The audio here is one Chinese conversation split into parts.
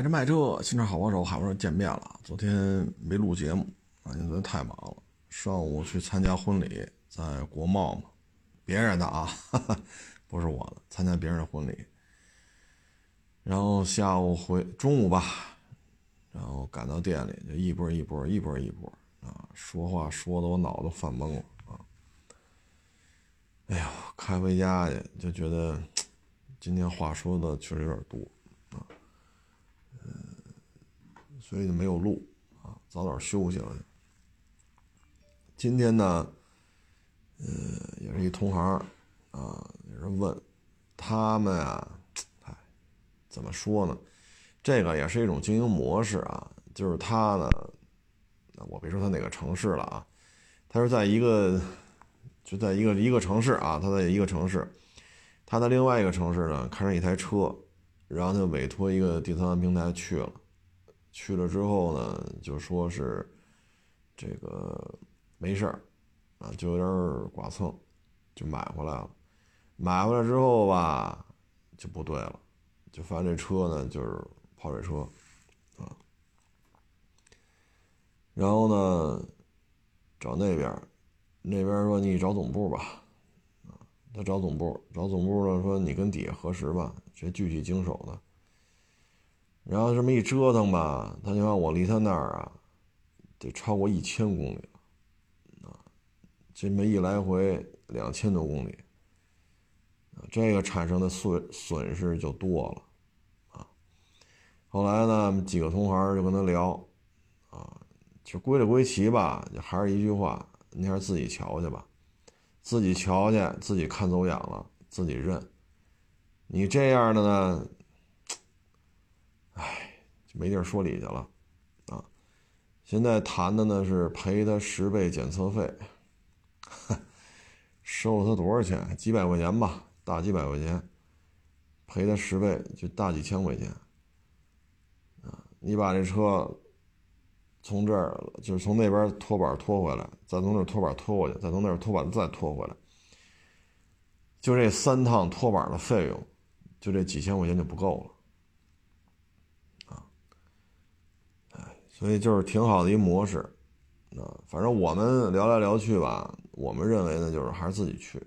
买车卖车，新车好帮手，好帮手见面了。昨天没录节目啊，因为昨天太忙了。上午去参加婚礼，在国贸嘛，别人的啊，哈哈，不是我的，参加别人的婚礼。然后下午回中午吧，然后赶到店里就一波一波，一波一波啊，说话说的我脑子犯懵了啊。哎呦，开回家去就觉得 今天话说的确实有点多啊。所以就没有录啊，早点休息了。今天呢，呃，也是一同行啊，有人问他们啊，哎，怎么说呢？这个也是一种经营模式啊，就是他呢，我别说他哪个城市了啊，他是在一个，就在一个一个城市啊，他在一个城市，他在另外一个城市呢，开上一台车，然后他委托一个第三方平台去了。去了之后呢，就说是这个没事儿啊，就有点剐蹭，就买回来了。买回来之后吧，就不对了，就发现这车呢就是泡水车啊。然后呢，找那边，那边说你找总部吧，啊，他找总部，找总部呢说你跟底下核实吧，这具体经手的。然后这么一折腾吧，他就让我离他那儿啊，得超过一千公里了，啊，这么一来回两千多公里，啊，这个产生的损损失就多了，啊，后来呢，几个同行就跟他聊，啊，就归了归齐吧，就还是一句话，你还是自己瞧去吧，自己瞧去，自己看走眼了，自己认，你这样的呢？没地儿说理去了，啊！现在谈的呢是赔他十倍检测费，收了他多少钱？几百块钱吧，大几百块钱，赔他十倍就大几千块钱，啊！你把这车从这儿就是从那边拖板拖回来，再从那拖板拖过去，再从那儿拖板再拖回来，就这三趟拖板的费用，就这几千块钱就不够了。所以就是挺好的一模式，啊，反正我们聊来聊去吧，我们认为呢，就是还是自己去，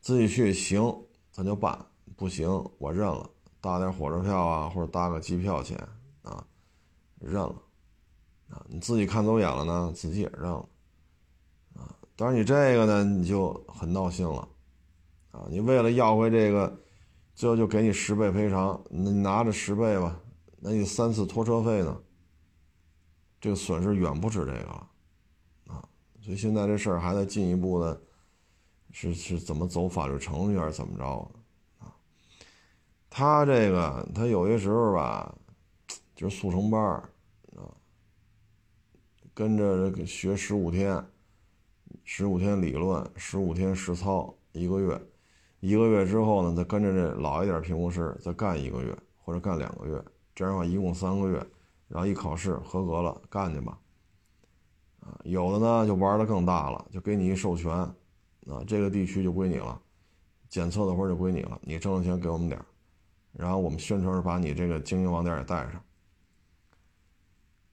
自己去行，咱就办；不行，我认了，搭点火车票啊，或者搭个机票钱啊，认了，啊，你自己看走眼了呢，自己也认了，啊，但是你这个呢，你就很闹心了，啊，你为了要回这个，最后就给你十倍赔偿，那你拿着十倍吧，那你三次拖车费呢？这个损失远不止这个了，啊，所以现在这事儿还在进一步的，是是怎么走法律程序还是怎么着啊？他这个他有些时候吧，就是速成班儿啊，跟着这个学十五天，十五天理论，十五天实操，一个月，一个月之后呢，再跟着这老一点评估师再干一个月或者干两个月，这样的话一共三个月。然后一考试合格了，干去吧。啊，有的呢就玩的更大了，就给你一授权，啊，这个地区就归你了，检测的活就归你了，你挣的钱给我们点然后我们宣传是把你这个经营网点也带上，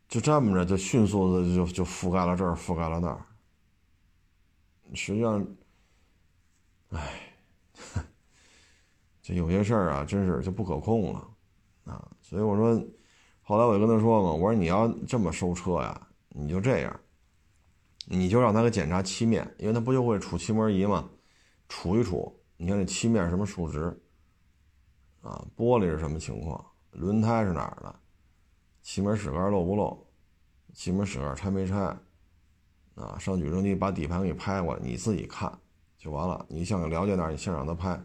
就这么着就迅速的就就覆盖了这儿，覆盖了那儿。实际上，哎，这有些事儿啊，真是就不可控了，啊，所以我说。后来我就跟他说嘛，我说你要这么收车呀，你就这样，你就让他给检查漆面，因为他不就会杵漆膜仪嘛，杵一杵，你看这漆面什么数值，啊，玻璃是什么情况，轮胎是哪儿的，气门室盖漏不漏，气门室盖拆没拆，啊，上举升机把底盘给你拍过来，你自己看就完了。你想了解哪儿，你先让他拍，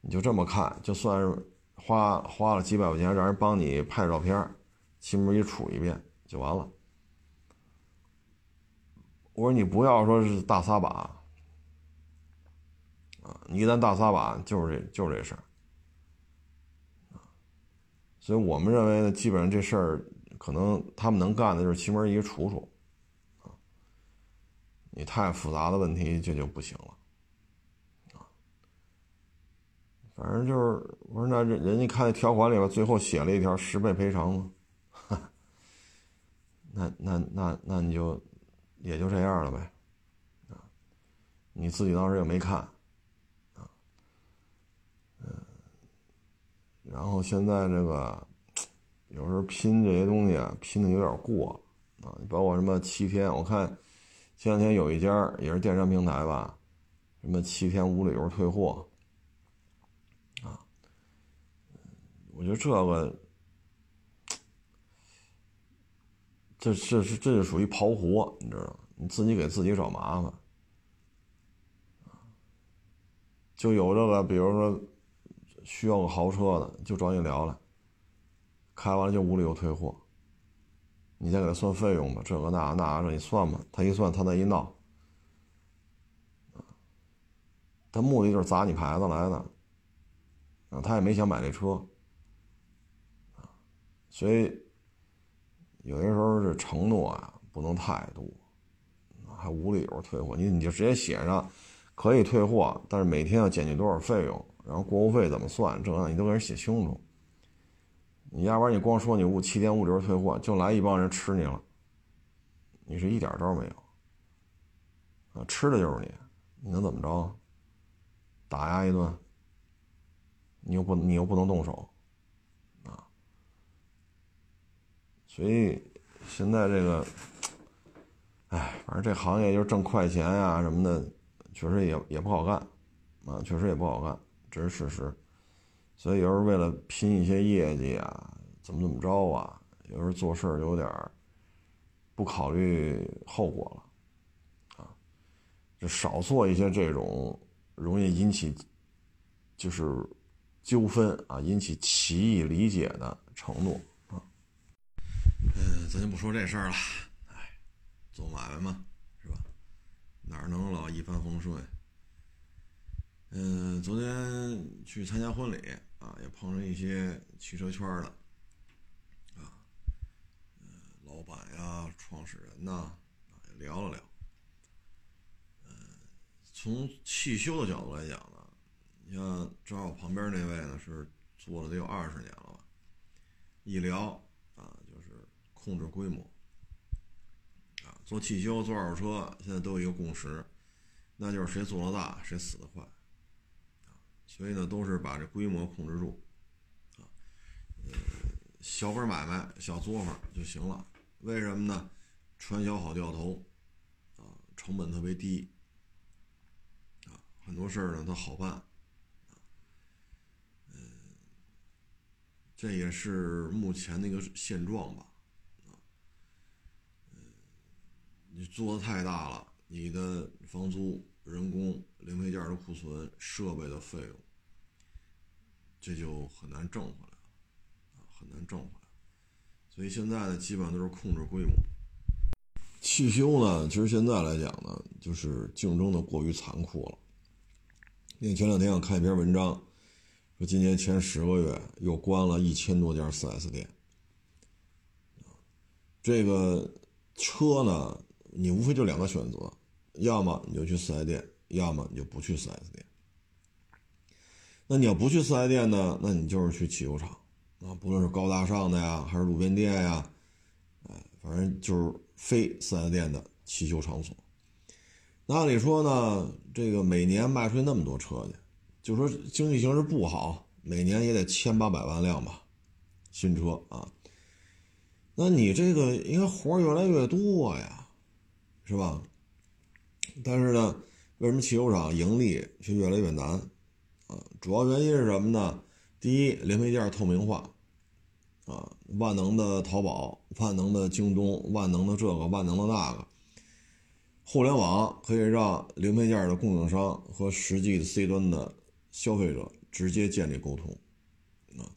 你就这么看，就算是。花花了几百块钱让人帮你拍照片，漆膜一杵一遍就完了。我说你不要说是大撒把，啊，你一旦大撒把就是这就是这事儿，所以我们认为呢，基本上这事儿可能他们能干的就是漆膜一杵杵，啊，你太复杂的问题这就不行了。反正就是我说那人人家看那条款里边最后写了一条十倍赔偿嘛，那那那那你就也就这样了呗，啊，你自己当时也没看，啊，嗯，然后现在这个有时候拼这些东西啊，拼的有点过。啊，包括什么七天，我看前两天有一家也是电商平台吧，什么七天无理由退货。我觉得这个，这这是这就属于刨活，你知道吗？你自己给自己找麻烦，就有这个，比如说需要个豪车的，就找你聊了，开完了就无理由退货，你再给他算费用吧，这个那那这你算吧，他一算，他那一闹，他目的就是砸你牌子来的，啊，他也没想买这车。所以，有些时候这承诺啊不能太多，还无理由退货。你你就直接写上，可以退货，但是每天要减去多少费用，然后过户费怎么算，这样你都给人写清楚。你要不然你光说你五七天无理由退货，就来一帮人吃你了，你是一点招没有。啊，吃的就是你，你能怎么着？打压一顿，你又不你又不能动手。所以现在这个，哎，反正这行业就是挣快钱呀什么的，确实也也不好干，啊，确实也不好干，这是事实。所以有时候为了拼一些业绩啊，怎么怎么着啊，有时候做事有点不考虑后果了，啊，就少做一些这种容易引起就是纠纷啊，引起歧义理解的承诺。咱就不说这事儿了。哎，做买卖嘛，是吧？哪能老一帆风顺？嗯，昨天去参加婚礼啊，也碰上一些汽车圈的啊，老板呀、创始人呐，也聊了聊。嗯，从汽修的角度来讲呢，你像正好旁边那位呢，是做了得有二十年了吧？一聊。控制规模，啊，做汽修、做二手车，现在都有一个共识，那就是谁做的大，谁死的快，啊，所以呢，都是把这规模控制住，啊，呃，小本买卖、小作坊就行了。为什么呢？传销好掉头，啊，成本特别低，啊，很多事儿呢它好办，嗯，这也是目前的一个现状吧。你做的太大了，你的房租、人工、零配件的库存、设备的费用，这就很难挣回来了，啊，很难挣回来。所以现在呢，基本上都是控制规模。汽修呢，其实现在来讲呢，就是竞争的过于残酷了。因为前两天我看一篇文章，说今年前十个月又关了一千多家 4S 店，这个车呢。你无非就两个选择，要么你就去四 S 店，要么你就不去四 S 店。那你要不去四 S 店呢？那你就是去汽修厂啊，不论是高大上的呀，还是路边店呀，哎，反正就是非四 S 店的汽修场所。那按理说呢，这个每年卖出去那么多车去，就说经济形势不好，每年也得千八百万辆吧，新车啊。那你这个应该活越来越多呀。是吧？但是呢，为什么汽修厂盈利却越来越难？啊，主要原因是什么呢？第一，零配件透明化，啊，万能的淘宝、万能的京东、万能的这个、万能的那个，互联网可以让零配件的供应商和实际的 C 端的消费者直接建立沟通，啊，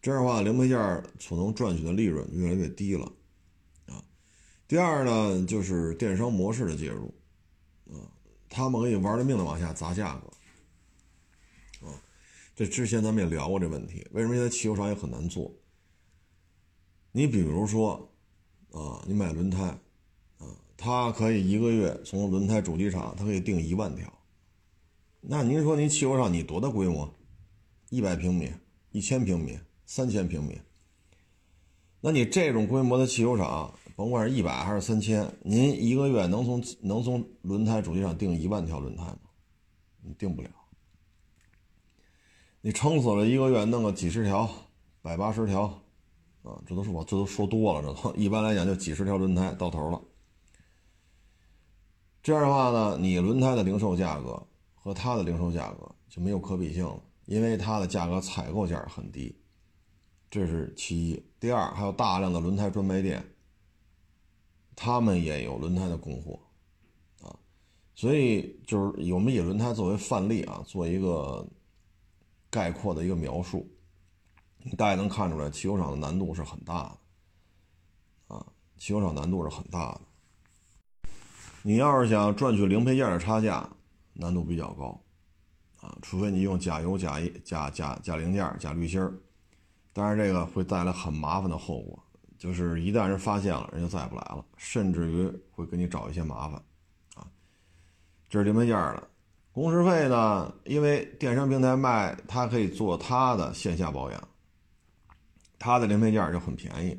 这样的话，零配件所能赚取的利润越来越低了。第二呢，就是电商模式的介入，啊，他们可以玩了命的往下砸价格，啊，这之前咱们也聊过这问题，为什么现在汽修厂也很难做？你比如说，啊，你买轮胎，啊，它可以一个月从轮胎主机厂，它可以订一万条，那您说您汽修厂你多大规模？一百平米、一千平米、三千平米。那你这种规模的汽修厂，甭管是一百还是三千，您一个月能从能从轮胎主机上订一万条轮胎吗？你订不了。你撑死了一个月弄个几十条、百八十条，啊，这都是我这都说多了，这都一般来讲就几十条轮胎到头了。这样的话呢，你轮胎的零售价格和它的零售价格就没有可比性了，因为它的价格采购价很低。这是其一，第二还有大量的轮胎专卖店，他们也有轮胎的供货，啊，所以就是我们以轮胎作为范例啊，做一个概括的一个描述，大家能看出来，汽修厂的难度是很大的，啊，汽修厂难度是很大的。你要是想赚取零配件的差价，难度比较高，啊，除非你用加油、加一、加加加零件、加滤芯儿。但是这个会带来很麻烦的后果，就是一旦人发现了，人就再也不来了，甚至于会给你找一些麻烦，啊，这是零配件的工时费呢？因为电商平台卖，它可以做它的线下保养，它的零配件就很便宜，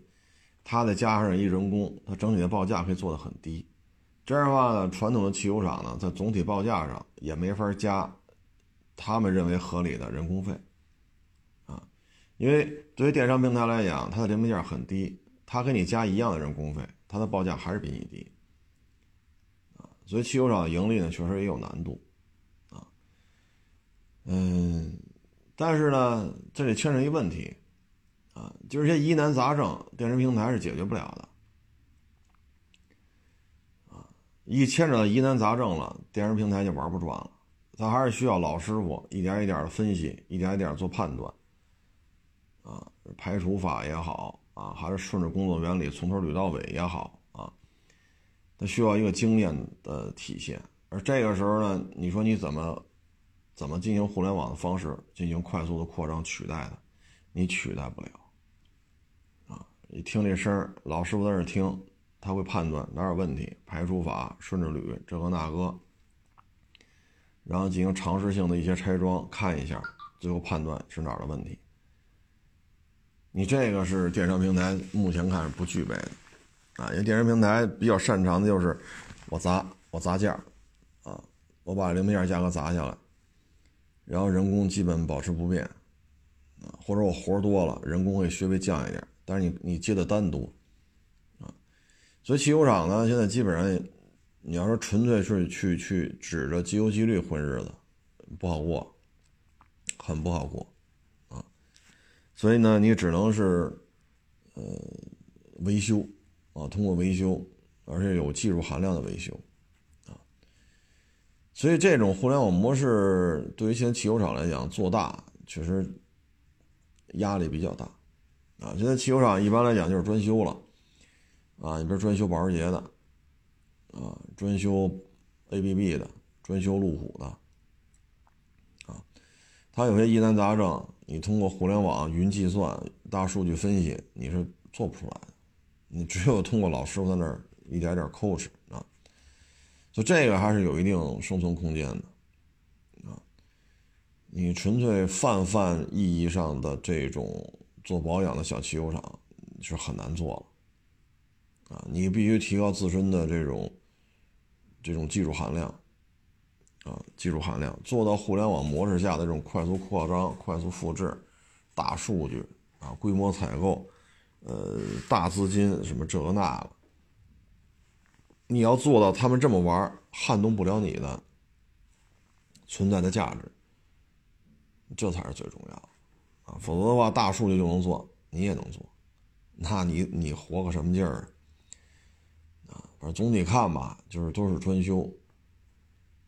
它再加上一人工，它整体的报价可以做得很低。这样的话呢，传统的汽油厂呢，在总体报价上也没法加他们认为合理的人工费。因为对于电商平台来讲，它的零配件很低，他给你加一样的人工费，他的报价还是比你低，啊，所以汽修厂盈利呢，确实也有难度，啊，嗯，但是呢，这里牵扯一问题，啊，就是些疑难杂症，电商平台是解决不了的，啊，一牵扯到疑难杂症了，电商平台就玩不转了，它还是需要老师傅一点一点的分析，一点一点做判断。啊，排除法也好啊，还是顺着工作原理从头捋到尾也好啊，它需要一个经验的体现。而这个时候呢，你说你怎么怎么进行互联网的方式进行快速的扩张取代的？你取代不了啊！你听这声老师傅在那听，他会判断哪有问题，排除法顺着捋这个那个，然后进行尝试性的一些拆装，看一下，最后判断是哪儿的问题。你这个是电商平台目前看是不具备的，啊，因为电商平台比较擅长的就是我砸我砸价，啊，我把零配件价格砸下来，然后人工基本保持不变，啊，或者我活多了，人工会稍微降一点，但是你你接的单多，啊，所以汽修厂呢现在基本上，你要说纯粹是去去指着机油机滤混日子，不好过，很不好过。所以呢，你只能是，呃，维修，啊，通过维修，而且有技术含量的维修，啊，所以这种互联网模式对于现在汽油厂来讲做大确实压力比较大，啊，现在汽油厂一般来讲就是专修了，啊，你比如专修保时捷的，啊，专修 ABB 的，专修路虎的，啊，它有些疑难杂症。你通过互联网、云计算、大数据分析，你是做不出来的。你只有通过老师傅在那儿一点点抠哧啊，所以这个还是有一定生存空间的啊。你纯粹泛泛意义上的这种做保养的小汽油厂是很难做了啊。你必须提高自身的这种这种技术含量。啊，技术含量做到互联网模式下的这种快速扩张、快速复制、大数据啊、规模采购，呃，大资金什么这个那个，你要做到他们这么玩，撼动不了你的存在的价值，这才是最重要的啊！否则的话，大数据就能做，你也能做，那你你活个什么劲儿啊？反正总体看吧，就是都是专修。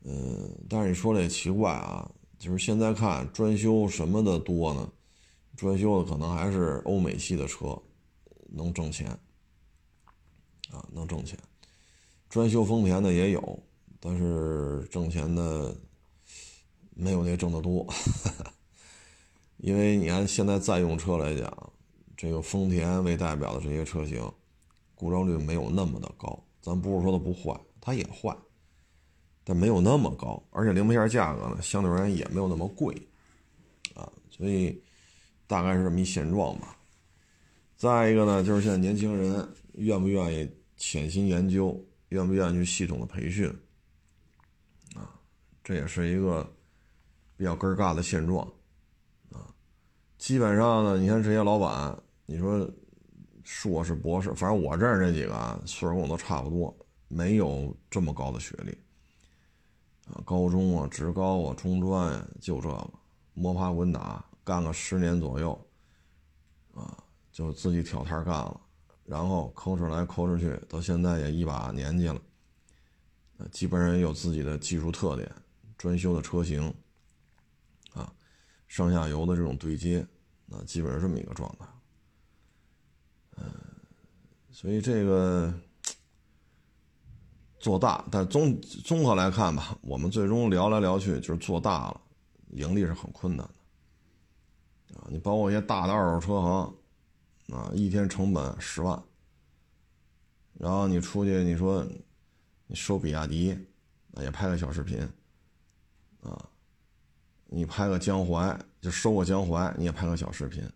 嗯，但是你说这也奇怪啊，就是现在看专修什么的多呢？专修的可能还是欧美系的车，能挣钱啊，能挣钱。专修丰田的也有，但是挣钱的没有那挣得多。因为你按现在在用车来讲，这个丰田为代表的这些车型，故障率没有那么的高。咱不是说它不坏，它也坏。但没有那么高，而且零配件价格呢，相对而言也没有那么贵，啊，所以大概是这么一现状吧。再一个呢，就是现在年轻人愿不愿意潜心研究，愿不愿意去系统的培训，啊，这也是一个比较根儿尬的现状，啊，基本上呢，你看这些老板，你说硕士、博士，反正我认识这几个啊，岁数跟我都差不多，没有这么高的学历。啊，高中啊，职高啊，中专呀，就这个摸爬滚打干个十年左右，啊，就自己挑摊干了，然后抠出来抠出去，到现在也一把年纪了，基本上也有自己的技术特点，专修的车型，啊，上下游的这种对接，那基本上这么一个状态，嗯，所以这个。做大，但综综合来看吧，我们最终聊来聊去就是做大了，盈利是很困难的啊！你包括一些大的二手车行啊，一天成本十万，然后你出去你说你收比亚迪啊，也拍个小视频啊，你拍个江淮就收个江淮，你也拍个小视频，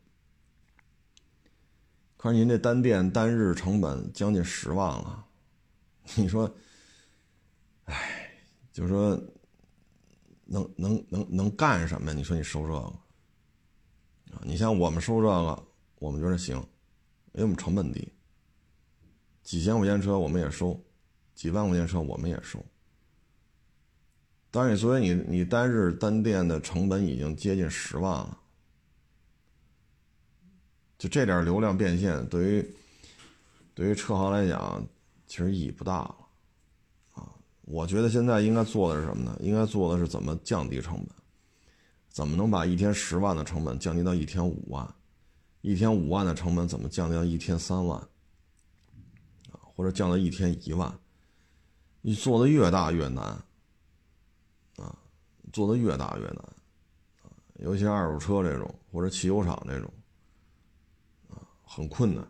可是您这单店单日成本将近十万了，你说？哎，就说，能能能能干什么呀？你说你收这个啊？你像我们收这个，我们觉得行，因为我们成本低，几千块钱车我们也收，几万块钱车我们也收。当然，你作为你你单日单店的成本已经接近十万了，就这点流量变现，对于对于车行来讲，其实意义不大了。我觉得现在应该做的是什么呢？应该做的是怎么降低成本，怎么能把一天十万的成本降低到一天五万，一天五万的成本怎么降低到一天三万，啊，或者降到一天一万？你做的越大越难，啊，做的越大越难，啊，尤其二手车这种或者汽油厂这种，啊，很困难。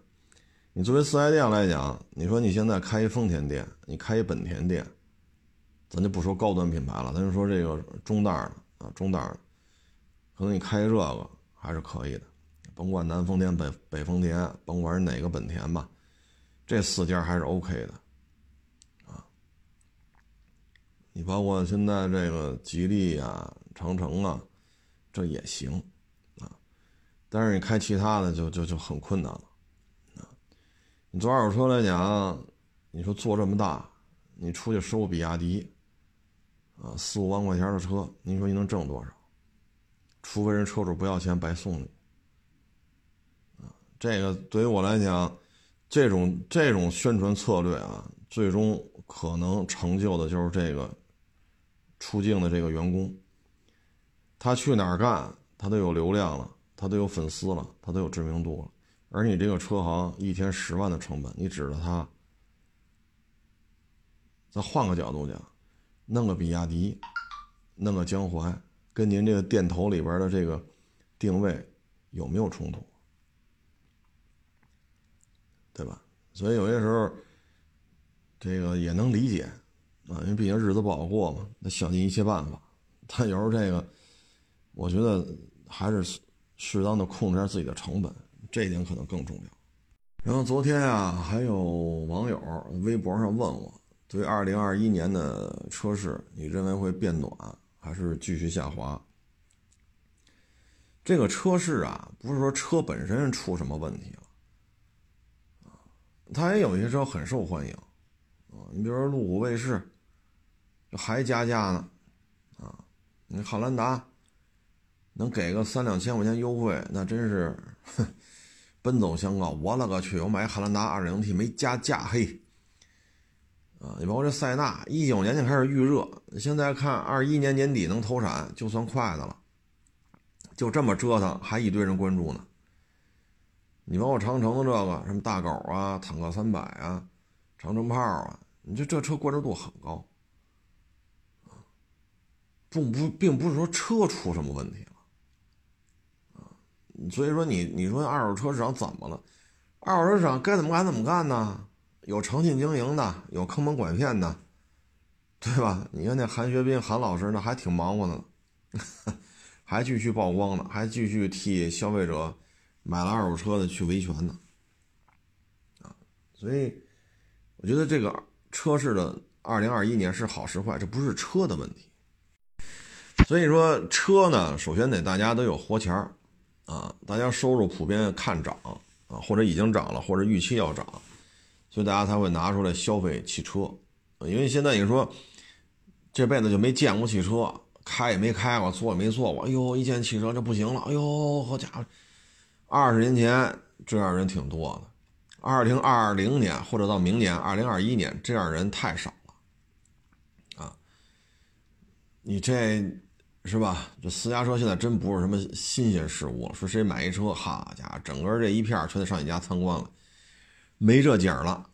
你作为四 S 店来讲，你说你现在开一丰田店，你开一本田店。咱就不说高端品牌了，咱就说这个中档的啊，中档的，可能你开这个还是可以的，甭管南丰田、北北丰田，甭管是哪个本田吧，这四家还是 OK 的，啊，你包括现在这个吉利啊、长城啊，这也行，啊，但是你开其他的就就就很困难了，啊，你做二手车来讲，你说做这么大，你出去收比亚迪。四五万块钱的车，你说你能挣多少？除非人车主不要钱，白送你。啊，这个对于我来讲，这种这种宣传策略啊，最终可能成就的就是这个出境的这个员工。他去哪儿干，他都有流量了，他都有粉丝了，他都有知名度了。而你这个车行一天十万的成本，你指着他，再换个角度讲。弄个比亚迪，弄个江淮，跟您这个店头里边的这个定位有没有冲突？对吧？所以有些时候，这个也能理解啊，因为毕竟日子不好过嘛，得想尽一切办法。但有时候这个，我觉得还是适当的控制下自己的成本，这一点可能更重要。然后昨天啊，还有网友微博上问我。对于二零二一年的车市，你认为会变暖还是继续下滑？这个车市啊，不是说车本身出什么问题了啊，它也有一些车很受欢迎啊。你比如说路虎卫士，还加价呢啊。你汉兰达能给个三两千块钱优惠，那真是哼 奔走相告。我勒个去！我买汉兰达二点零 T 没加价，嘿。啊，你包括这塞纳，一九年就开始预热，现在看二一年年底能投产，就算快的了。就这么折腾，还一堆人关注呢。你包括长城的这个什么大狗啊、坦克三百啊、长城炮啊，你这这车关注度很高。不不，并不是说车出什么问题了。所以说你你说二手车市场怎么了？二手车市场该怎么干怎么干呢？有诚信经营的，有坑蒙拐骗的，对吧？你看那韩学斌韩老师，那还挺忙活的，还继续曝光呢，还继续替消费者买了二手车的去维权呢，啊，所以我觉得这个车市的二零二一年是好是坏，这不是车的问题。所以说车呢，首先得大家都有活钱儿，啊，大家收入普遍看涨啊，或者已经涨了，或者预期要涨，所以大家才会拿出来消费汽车。因为现在你说这辈子就没见过汽车，开也没开过，坐也没坐过，哎呦，一见汽车这不行了，哎呦，好家伙，二十年前这样人挺多的，二零二零年或者到明年二零二一年这样人太少了，啊，你这。是吧？这私家车现在真不是什么新鲜事物了。说谁买一车，好家伙，整个这一片全得上你家参观了，没这景了。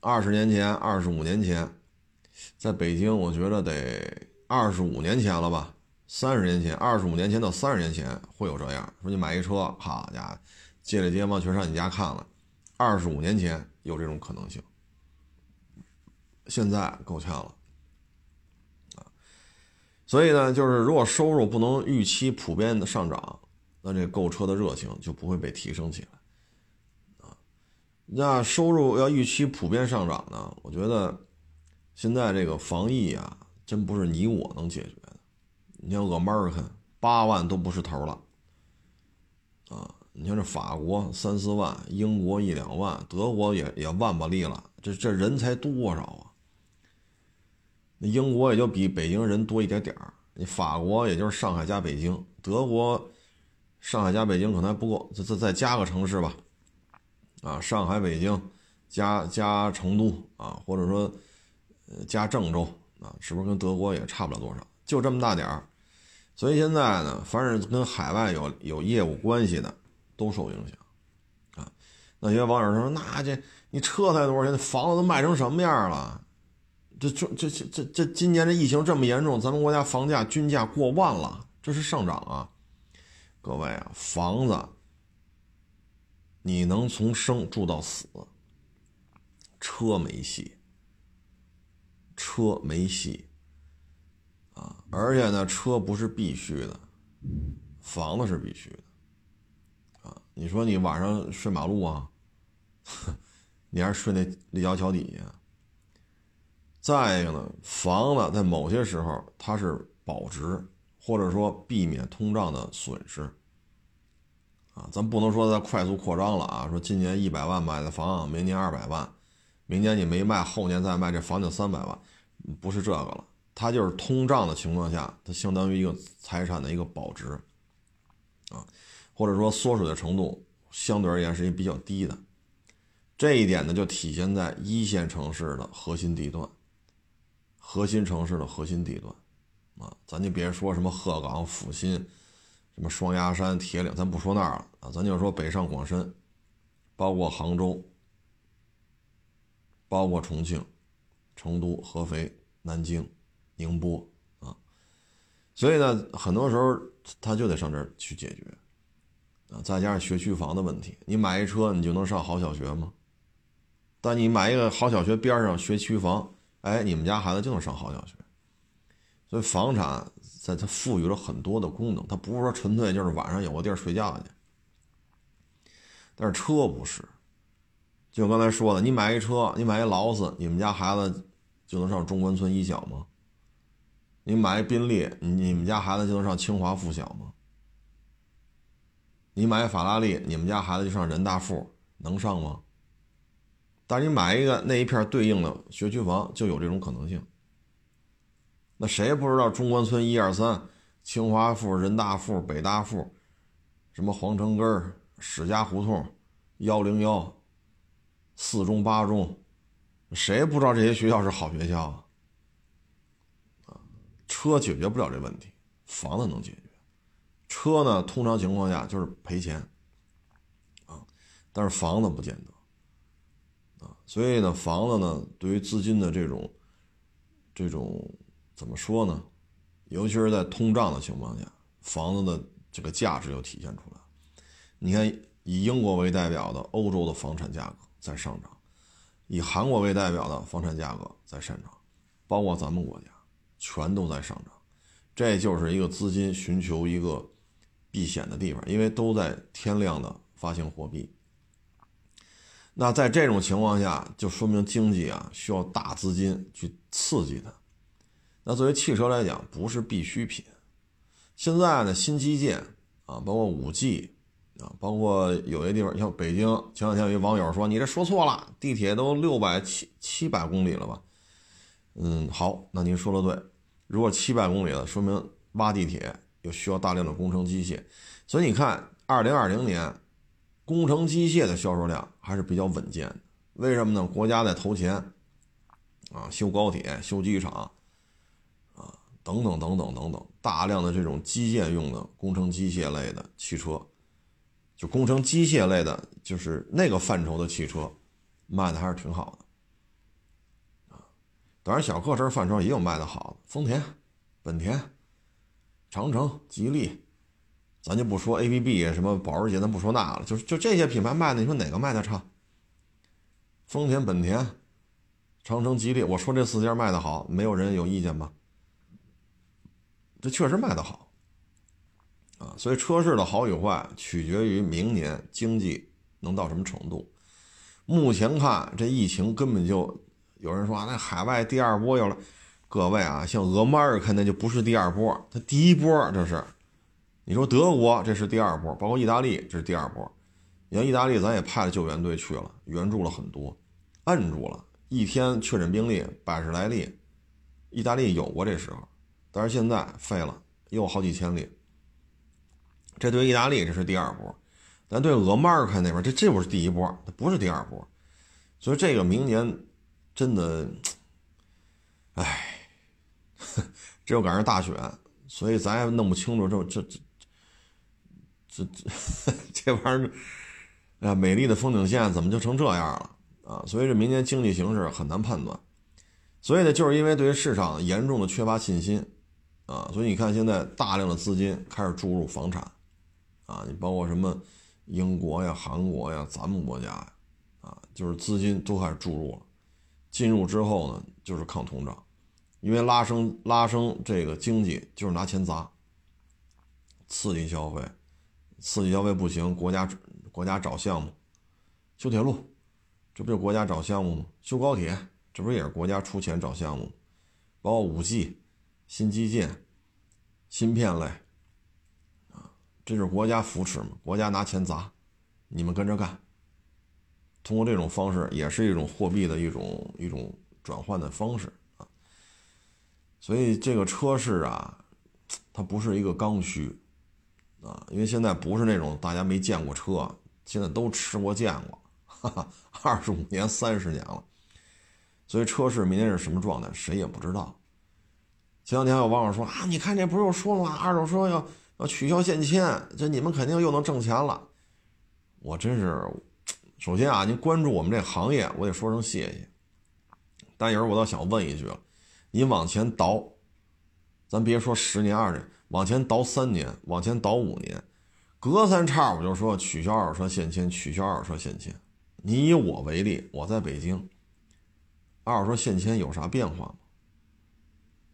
二十年前、二十五年前，在北京，我觉得得二十五年前了吧？三十年前、二十五年前到三十年前会有这样。说你买一车，好家伙，街里街坊全上你家看了。二十五年前有这种可能性，现在够呛了。所以呢，就是如果收入不能预期普遍的上涨，那这购车的热情就不会被提升起来，那收入要预期普遍上涨呢？我觉得现在这个防疫啊，真不是你我能解决的。你像 American 八万都不是头了，啊，你像这法国三四万，英国一两万，德国也也万把利了，这这人才多少啊？那英国也就比北京人多一点点儿，你法国也就是上海加北京，德国上海加北京可能还不够，再再再加个城市吧，啊，上海、北京加加成都啊，或者说呃加郑州啊，是不是跟德国也差不了多少？就这么大点儿，所以现在呢，凡是跟海外有有业务关系的都受影响，啊，那些网友说，那这你车才多少钱？房子都卖成什么样了？这这这这这今年这疫情这么严重，咱们国家房价均价过万了，这是上涨啊！各位啊，房子你能从生住到死，车没戏，车没戏啊！而且呢，车不是必须的，房子是必须的啊！你说你晚上睡马路啊，你还是睡那立交桥底下？再一个呢，房子在某些时候它是保值，或者说避免通胀的损失，啊，咱不能说它快速扩张了啊，说今年一百万买的房，明年二百万，明年你没卖，后年再卖，这房就三百万，不是这个了，它就是通胀的情况下，它相当于一个财产的一个保值，啊，或者说缩水的程度相对而言是一比较低的，这一点呢就体现在一线城市的核心地段。核心城市的核心地段，啊，咱就别说什么鹤岗、阜新，什么双鸭山、铁岭，咱不说那儿了啊，咱就说北上广深，包括杭州，包括重庆、成都、合肥、南京、宁波啊，所以呢，很多时候他就得上这儿去解决，啊，再加上学区房的问题，你买一车你就能上好小学吗？但你买一个好小学边上学区房。哎，你们家孩子就能上好小学，所以房产在它赋予了很多的功能，它不是说纯粹就是晚上有个地儿睡觉去。但是车不是，就刚才说的，你买一车，你买一劳斯，你们家孩子就能上中关村一小吗？你买一宾利，你你们家孩子就能上清华附小吗？你买法拉利，你们家孩子就上人大附能上吗？但是你买一个那一片对应的学区房，就有这种可能性。那谁不知道中关村一二三、清华附、人大附、北大附，什么皇城根史家胡同、幺零幺、四中八中，谁不知道这些学校是好学校啊？车解决不了这问题，房子能解决。车呢，通常情况下就是赔钱啊，但是房子不见得啊。所以呢，房子呢，对于资金的这种，这种怎么说呢？尤其是在通胀的情况下，房子的这个价值又体现出来。你看，以英国为代表的欧洲的房产价格在上涨，以韩国为代表的房产价格在上涨，包括咱们国家，全都在上涨。这就是一个资金寻求一个避险的地方，因为都在天量的发行货币。那在这种情况下，就说明经济啊需要大资金去刺激它。那作为汽车来讲，不是必需品。现在呢，新基建啊，包括五 G 啊，包括有些地方像北京，前两天有一网友说：“你这说错了，地铁都六百七七百公里了吧？”嗯，好，那您说的对。如果七百公里了，说明挖地铁又需要大量的工程机械。所以你看，二零二零年。工程机械的销售量还是比较稳健的，为什么呢？国家在投钱，啊，修高铁、修机场，等等等等等等，大量的这种基建用的工程机械类的汽车，就工程机械类的，就是那个范畴的汽车，卖的还是挺好的，啊，当然小客车范畴也有卖的好的，丰田、本田、长城、吉利。咱就不说 A B B 什么保时捷，咱不说那了，就是就这些品牌卖的，你说哪个卖的差？丰田、本田、长城、吉利，我说这四家卖的好，没有人有意见吧？这确实卖的好啊，所以车市的好与坏取决于明年经济能到什么程度。目前看，这疫情根本就有人说啊，那海外第二波有了。各位啊，像俄马尔，肯那就不是第二波，它第一波这是。你说德国这是第二波，包括意大利这是第二波。你像意大利，咱也派了救援队去了，援助了很多，摁住了，一天确诊病例百十来例。意大利有过这时候，但是现在废了，又好几千例。这对意大利这是第二波，但对俄马尔开那边，这这不是第一波，它不是第二波。所以这个明年真的，唉，这又赶上大选，所以咱也弄不清楚这这这。这这 这玩意儿，哎呀，美丽的风景线怎么就成这样了啊？所以这明年经济形势很难判断。所以呢，就是因为对于市场严重的缺乏信心啊，所以你看现在大量的资金开始注入房产啊，你包括什么英国呀、韩国呀、咱们国家呀，啊，就是资金都开始注入了。进入之后呢，就是抗通胀，因为拉升拉升这个经济就是拿钱砸，刺激消费。刺激消费不行，国家国家找项目，修铁路，这不就国家找项目吗？修高铁，这不也是国家出钱找项目？包括五 G、新基建、芯片类，啊，这是国家扶持嘛？国家拿钱砸，你们跟着干。通过这种方式，也是一种货币的一种一种转换的方式啊。所以这个车市啊，它不是一个刚需。啊，因为现在不是那种大家没见过车，现在都吃过见过，哈哈，二十五年、三十年了，所以车市明天是什么状态，谁也不知道。前两天有网友说啊，你看这不是又说了吗？二手车要要取消限迁，这你们肯定又能挣钱了。我真是，首先啊，您关注我们这行业，我得说声谢谢。但有时候我倒想问一句了，你往前倒，咱别说十年二十年。往前倒三年，往前倒五年，隔三差五就说取消二手车限迁，取消二手车限迁。你以我为例，我在北京，二手车限迁有啥变化吗？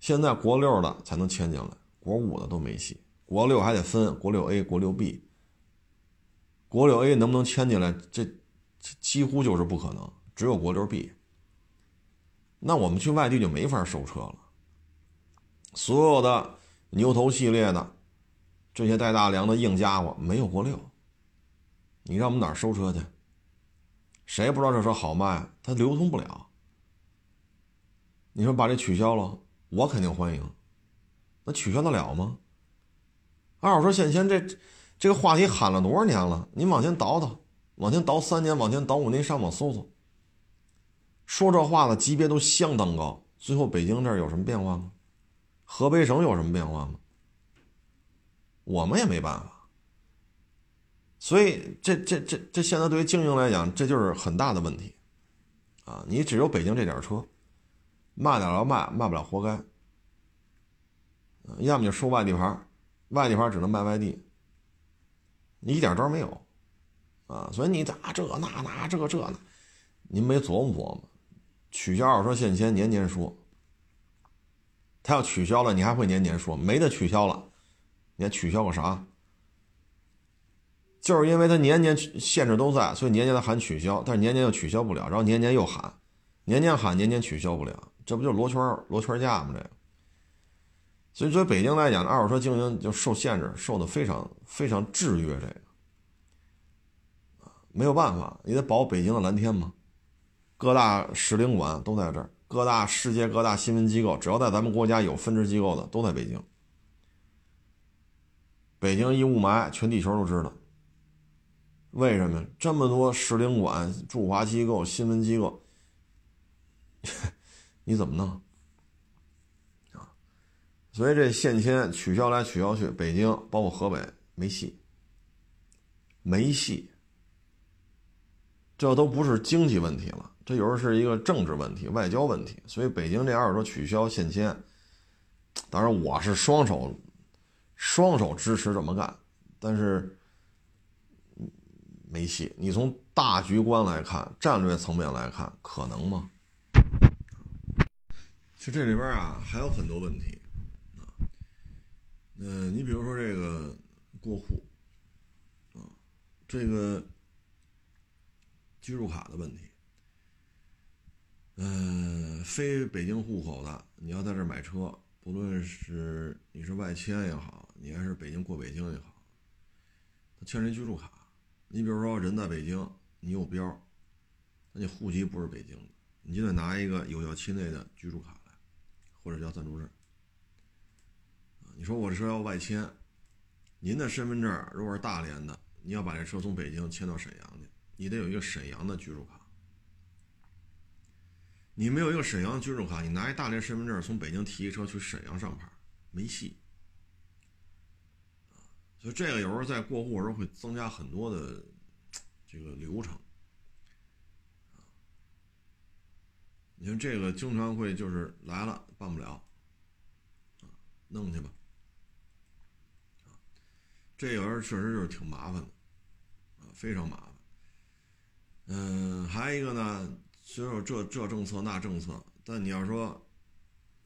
现在国六的才能迁进来，国五的都没戏。国六还得分国六 A、国六 B。国六 A 能不能迁进来？这几乎就是不可能，只有国六 B。那我们去外地就没法收车了，所有的。牛头系列的这些带大梁的硬家伙没有国六，你让我们哪收车去？谁不知道这车好卖？它流通不了。你说把这取消了，我肯定欢迎。那取消得了吗？二手车限迁这这个话题喊了多少年了？您往前倒倒，往前倒三年，往前倒五年，上网搜搜。说这话的级别都相当高。最后北京这儿有什么变化吗？河北省有什么变化吗？我们也没办法，所以这这这这现在对于经营来讲，这就是很大的问题，啊！你只有北京这点车，卖点了卖，卖不了活该。要么就收外地牌，外地牌只能卖外地，你一点招没有，啊！所以你咋这那那这这那，您没琢磨琢磨？取消二手车限迁，年年说。他要取消了，你还会年年说没得取消了，你还取消个啥？就是因为他年年限制都在，所以年年的喊取消，但是年年又取消不了，然后年年又喊，年年喊年年取消不了，这不就是罗圈罗圈价吗？这个，所以作为北京来讲，二手车经营就受限制，受的非常非常制约。这个没有办法，你得保北京的蓝天嘛。各大使领馆都在这儿，各大世界各大新闻机构，只要在咱们国家有分支机构的，都在北京。北京一雾霾，全地球都知道。为什么这么多使领馆、驻华机构、新闻机构？你怎么弄啊？所以这限迁取消来取消去，北京包括河北没戏，没戏。这都不是经济问题了，这有时候是一个政治问题、外交问题。所以北京这二手车取消限迁，当然我是双手双手支持这么干，但是。没戏。你从大局观来看，战略层面来看，可能吗？这里边啊还有很多问题啊。嗯，你比如说这个过户啊，这个居住卡的问题。嗯，非北京户口的，你要在这买车，不论是你是外迁也好，你还是北京过北京也好，他欠人居住卡。你比如说，人在北京，你有标，那你户籍不是北京的，你就得拿一个有效期内的居住卡，或者叫暂住证。你说我这车要外迁，您的身份证如果是大连的，你要把这车从北京迁到沈阳去，你得有一个沈阳的居住卡。你没有一个沈阳居住卡，你拿一大连身份证从北京提一车去沈阳上牌，没戏。所以这个有时候在过户时候会增加很多的这个流程，你看这个经常会就是来了办不了，弄去吧，这有时候确实就是挺麻烦的，啊，非常麻烦。嗯，还有一个呢，虽然说这这政策那政策，但你要说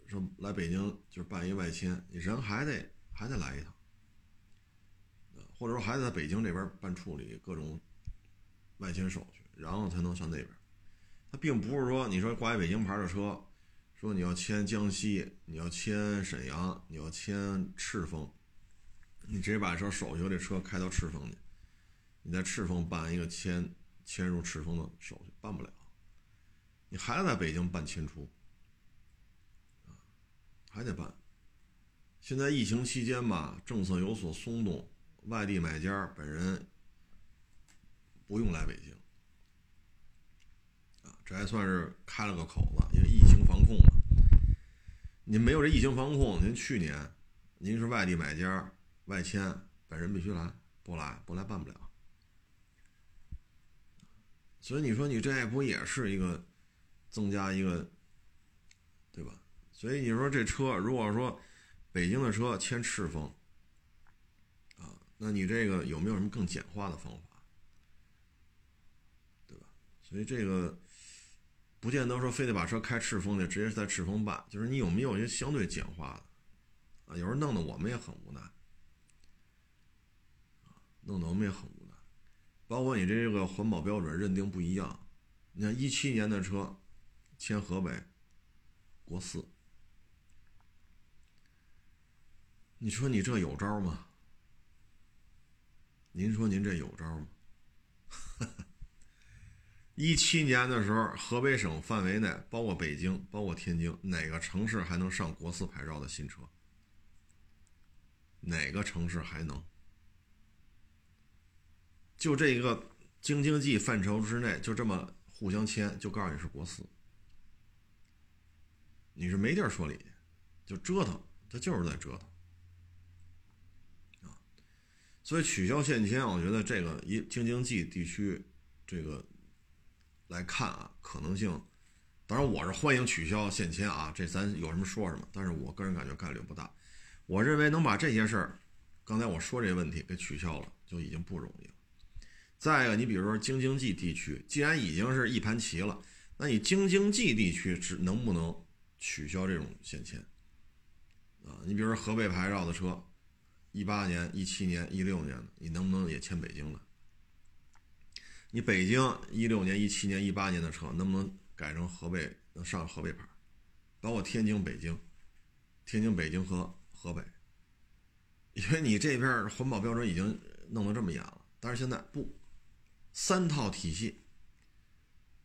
说来北京就是办一外迁，你人还得还得来一趟。或者说还得在北京这边办处理各种外迁手续，然后才能上那边。他并不是说你说挂一北京牌的车，说你要迁江西，你要迁沈阳，你要迁赤峰，你直接把车手续这车开到赤峰去，你在赤峰办一个迁迁入赤峰的手续办不了，你还得在北京办迁出，还得办。现在疫情期间吧，政策有所松动。外地买家本人不用来北京，这还算是开了个口子，因为疫情防控嘛。您没有这疫情防控，您去年您是外地买家外迁，本人必须来，不来不来办不了。所以你说你这不也是一个增加一个，对吧？所以你说这车如果说北京的车迁赤峰。啊那你这个有没有什么更简化的方法，对吧？所以这个不见得说非得把车开赤峰去，直接在赤峰办，就是你有没有一些相对简化的啊？有时候弄得我们也很无奈，弄得我们也很无奈。包括你这个环保标准认定不一样，你看一七年的车迁河北国四，你说你这有招吗？您说您这有招吗？一七年的时候，河北省范围内，包括北京，包括天津，哪个城市还能上国四牌照的新车？哪个城市还能？就这一个京津冀范畴之内，就这么互相签，就告诉你是国四，你是没地儿说理，就折腾，他就是在折腾。所以取消限迁，我觉得这个一京津冀地区这个来看啊，可能性，当然我是欢迎取消限迁啊，这咱有什么说什么。但是我个人感觉概率不大。我认为能把这些事儿，刚才我说这些问题给取消了，就已经不容易了。再一个，你比如说京津冀地区，既然已经是一盘棋了，那你京津冀地区是能不能取消这种限迁？啊，你比如说河北牌照的车，一八年、一七年、一六年的，你能不能也迁北京的？你北京一六年、一七年、一八年的车，能不能改成河北能上河北牌？包括天津、北京、天津、北京和河北，因为你这边环保标准已经弄得这么严了，但是现在不，三套体系。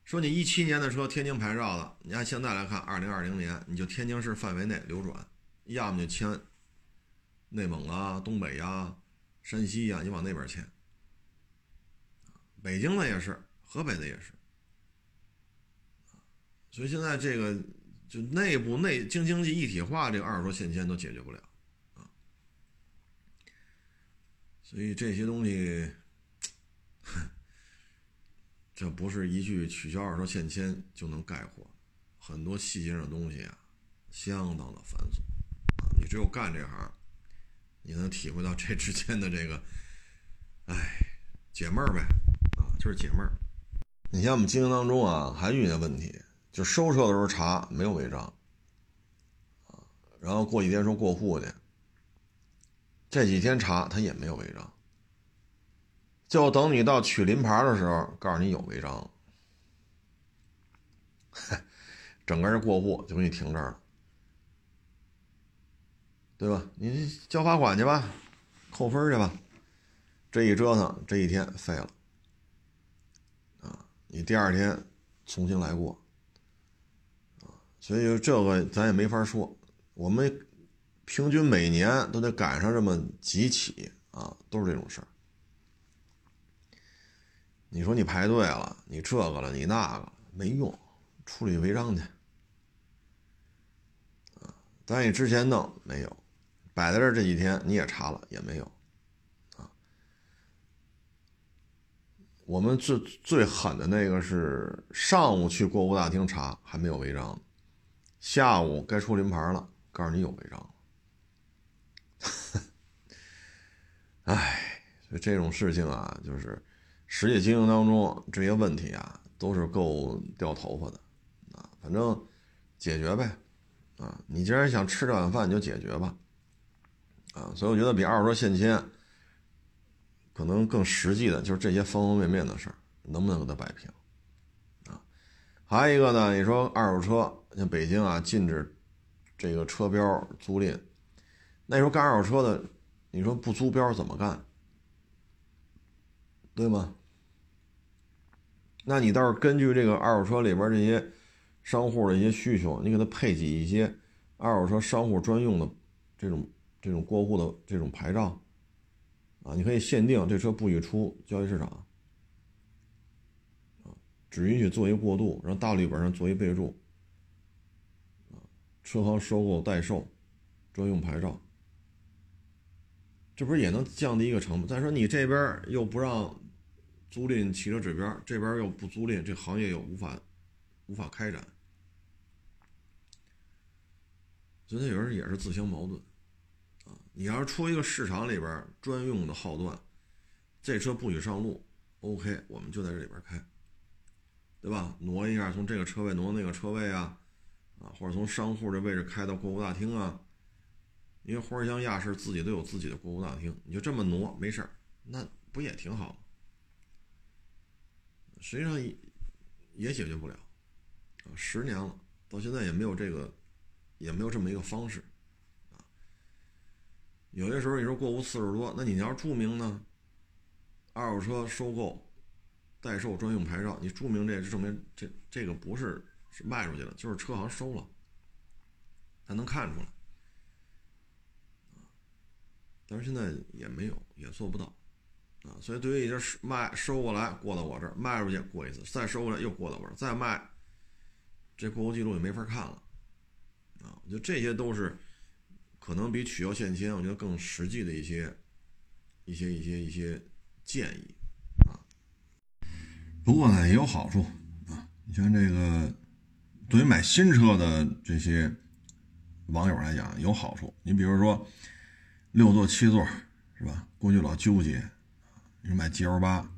说你一七年的车，天津牌照的，你按现在来看，二零二零年你就天津市范围内流转，要么就迁内蒙啊、东北呀、山西呀，你往那边迁。北京的也是，河北的也是，所以现在这个就内部内京津冀一体化，这个二手车限迁都解决不了啊。所以这些东西，这不是一句取消二手车限迁就能概括，很多细节上的东西啊，相当的繁琐啊。你只有干这行，你能体会到这之间的这个，哎，解闷儿呗。就是解闷儿。你像我们经营当中啊，还遇见问题，就收车的时候查没有违章，然后过几天说过户去，这几天查他也没有违章，就等你到取临牌的时候，告诉你有违章，整个人过户就给你停这儿了，对吧？你交罚款去吧，扣分去吧，这一折腾，这一天废了。你第二天重新来过，啊，所以这个咱也没法说。我们平均每年都得赶上这么几起啊，都是这种事儿。你说你排队了，你这个了，你那个没用，处理违章去。啊，咱也之前弄没有，摆在这这几天你也查了也没有。我们最最狠的那个是上午去过户大厅查还没有违章，下午该出临牌了，告诉你有违章。哎，所以这种事情啊，就是实际经营当中这些问题啊，都是够掉头发的啊。反正解决呗，啊，你既然想吃这碗饭，你就解决吧，啊。所以我觉得比二手车现签。可能更实际的就是这些方方面面的事儿，能不能给它摆平啊？还有一个呢，你说二手车，像北京啊，禁止这个车标租赁，那时候干二手车的，你说不租标怎么干？对吗？那你倒是根据这个二手车里边这些商户的一些需求，你给他配给一些二手车商户专用的这种这种过户的这种牌照。啊，你可以限定这车不许出交易市场，啊，只允许做一过渡，让大绿本上做一备注，啊，车行收购代售，专用牌照，这不是也能降低一个成本？再说你这边又不让租赁汽车指标，这边又不租赁，这行业又无法无法开展，所以有时候也是自相矛盾。啊你要是出一个市场里边专用的号段，这车不许上路，OK，我们就在这里边开，对吧？挪一下，从这个车位挪那个车位啊，啊，或者从商户这位置开到过户大厅啊，因为花乡亚市自己都有自己的过户大厅，你就这么挪没事，那不也挺好？实际上也解决不了，啊，十年了，到现在也没有这个，也没有这么一个方式。有些时候你说过户次数多，那你要是注明呢？二手车收购、代售专用牌照，你注明这，证明这这个不是卖出去了，就是车行收了，他能看出来。但是现在也没有，也做不到，啊，所以对于一些卖收过来过到我这儿，卖出去过一次，再收过来又过到我这儿，再卖，这过户记录也没法看了，啊，就这些都是。可能比取消现签，我觉得更实际的一些、一些、一些、一些建议啊。不过呢，也有好处啊。你像这个，对于买新车的这些网友来讲，有好处。你比如说，六座、七座是吧？过去老纠结，你买 GL 八，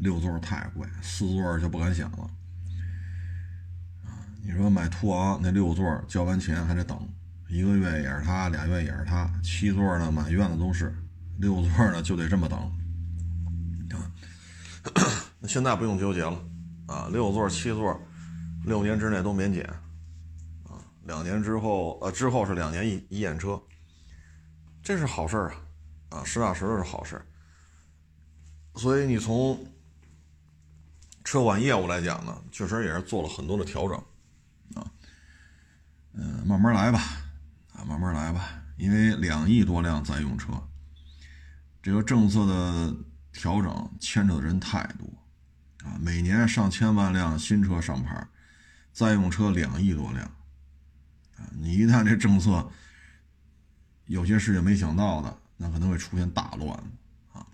六座太贵，四座就不敢想了啊。你说买途昂那六座交完钱还得等。一个月也是他，俩月也是他，七座呢满院子都是，六座呢就得这么等。啊，那现在不用纠结了啊，六座七座，六年之内都免检，啊，两年之后呃之后是两年一一验车，这是好事啊，啊，实打实的是好事。所以你从车管业务来讲呢，确实也是做了很多的调整，啊，嗯，慢慢来吧。啊，慢慢来吧，因为两亿多辆在用车，这个政策的调整牵扯的人太多啊，每年上千万辆新车上牌，在用车两亿多辆啊，你一旦这政策有些事情没想到的，那可能会出现大乱啊，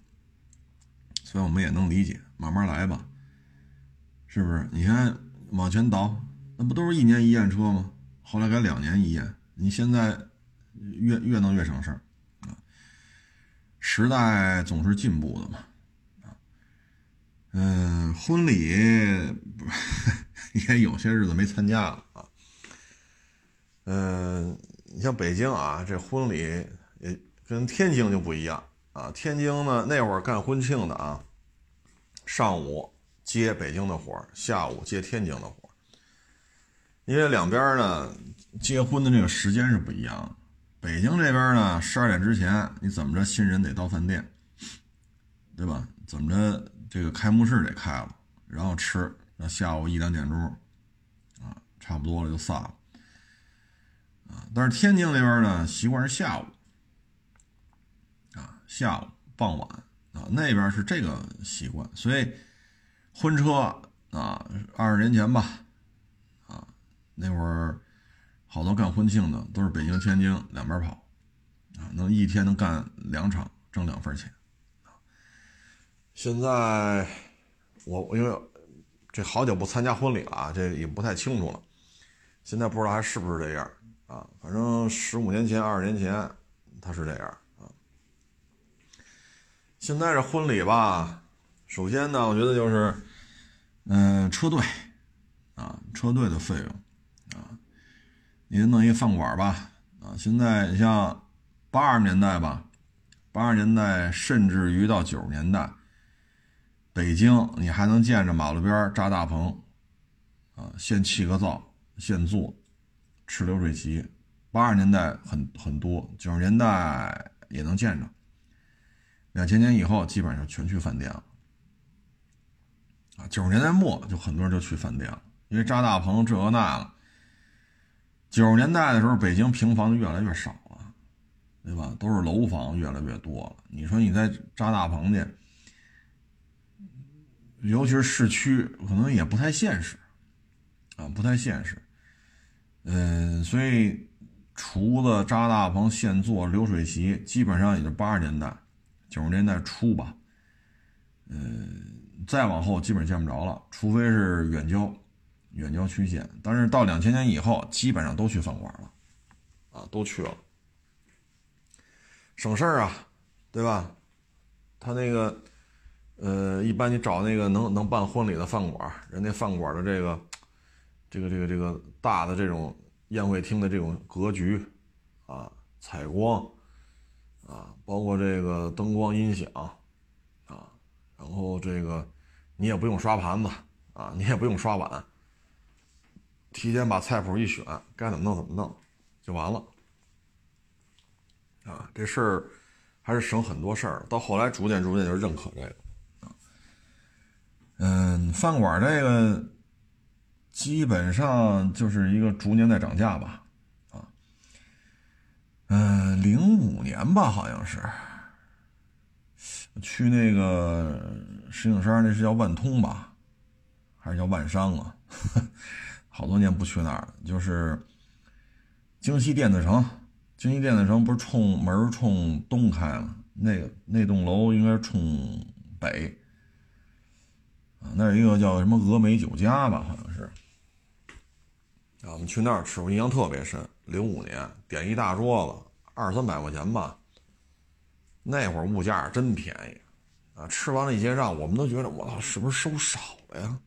所以我们也能理解，慢慢来吧，是不是？你看往前倒，那不都是一年一验车吗？后来改两年一验。你现在越越能越省事儿啊！时代总是进步的嘛啊！嗯，婚礼也有些日子没参加了啊。嗯，你像北京啊，这婚礼也跟天津就不一样啊。天津呢，那会儿干婚庆的啊，上午接北京的活下午接天津的活因为两边呢。结婚的这个时间是不一样。北京这边呢，十二点之前，你怎么着，新人得到饭店，对吧？怎么着，这个开幕式得开了，然后吃，那下午一两点钟，啊，差不多了就散了，啊。但是天津那边呢，习惯是下午，啊，下午傍晚，啊，那边是这个习惯，所以婚车啊，二十年前吧，啊，那会儿。好多干婚庆的都是北京、天津两边跑，啊，能一天能干两场，挣两份钱。现在我因为这好久不参加婚礼了，这也不太清楚了。现在不知道还是不是这样啊？反正十五年前、二十年前他是这样啊。现在这婚礼吧，首先呢，我觉得就是，嗯，车队啊，车队的费用。您弄一饭馆吧，啊，现在你像八十年代吧，八十年代甚至于到九十年代，北京你还能见着马路边扎大棚，啊，现砌个灶，现做，吃流水席。八十年代很很多，九十年代也能见着。两千年以后基本上全去饭店了，啊，九十年代末就很多人就去饭店了，因为扎大棚这那了。九十年代的时候，北京平房就越来越少了，对吧？都是楼房越来越多了。你说你在扎大棚去，尤其是市区，可能也不太现实，啊，不太现实。嗯，所以厨子扎大棚现做流水席，基本上也就八十年代、九十年代初吧。嗯，再往后基本见不着了，除非是远郊。远郊区县，但是到两千年以后，基本上都去饭馆了，啊，都去了，省事儿啊，对吧？他那个，呃，一般你找那个能能办婚礼的饭馆，人家饭馆的这个，这个这个这个大的这种宴会厅的这种格局，啊，采光，啊，包括这个灯光音响，啊，然后这个你也不用刷盘子，啊，你也不用刷碗。提前把菜谱一选，该怎么弄怎么弄，就完了。啊，这事儿还是省很多事儿。到后来逐渐逐渐就认可这个。嗯，饭馆这个基本上就是一个逐年在涨价吧。啊，嗯，零五年吧，好像是去那个石景山，那是叫万通吧，还是叫万商啊？好多年不去那儿了，就是京西电子城。京西电子城不是冲门冲东开了，那那栋楼应该冲北啊。那儿一个叫什么峨眉酒家吧，好像是。啊，我们去那儿吃，我印象特别深。零五年点一大桌子，二三百块钱吧。那会儿物价真便宜啊！吃完了一结账，我们都觉得我操，是不是收少了呀？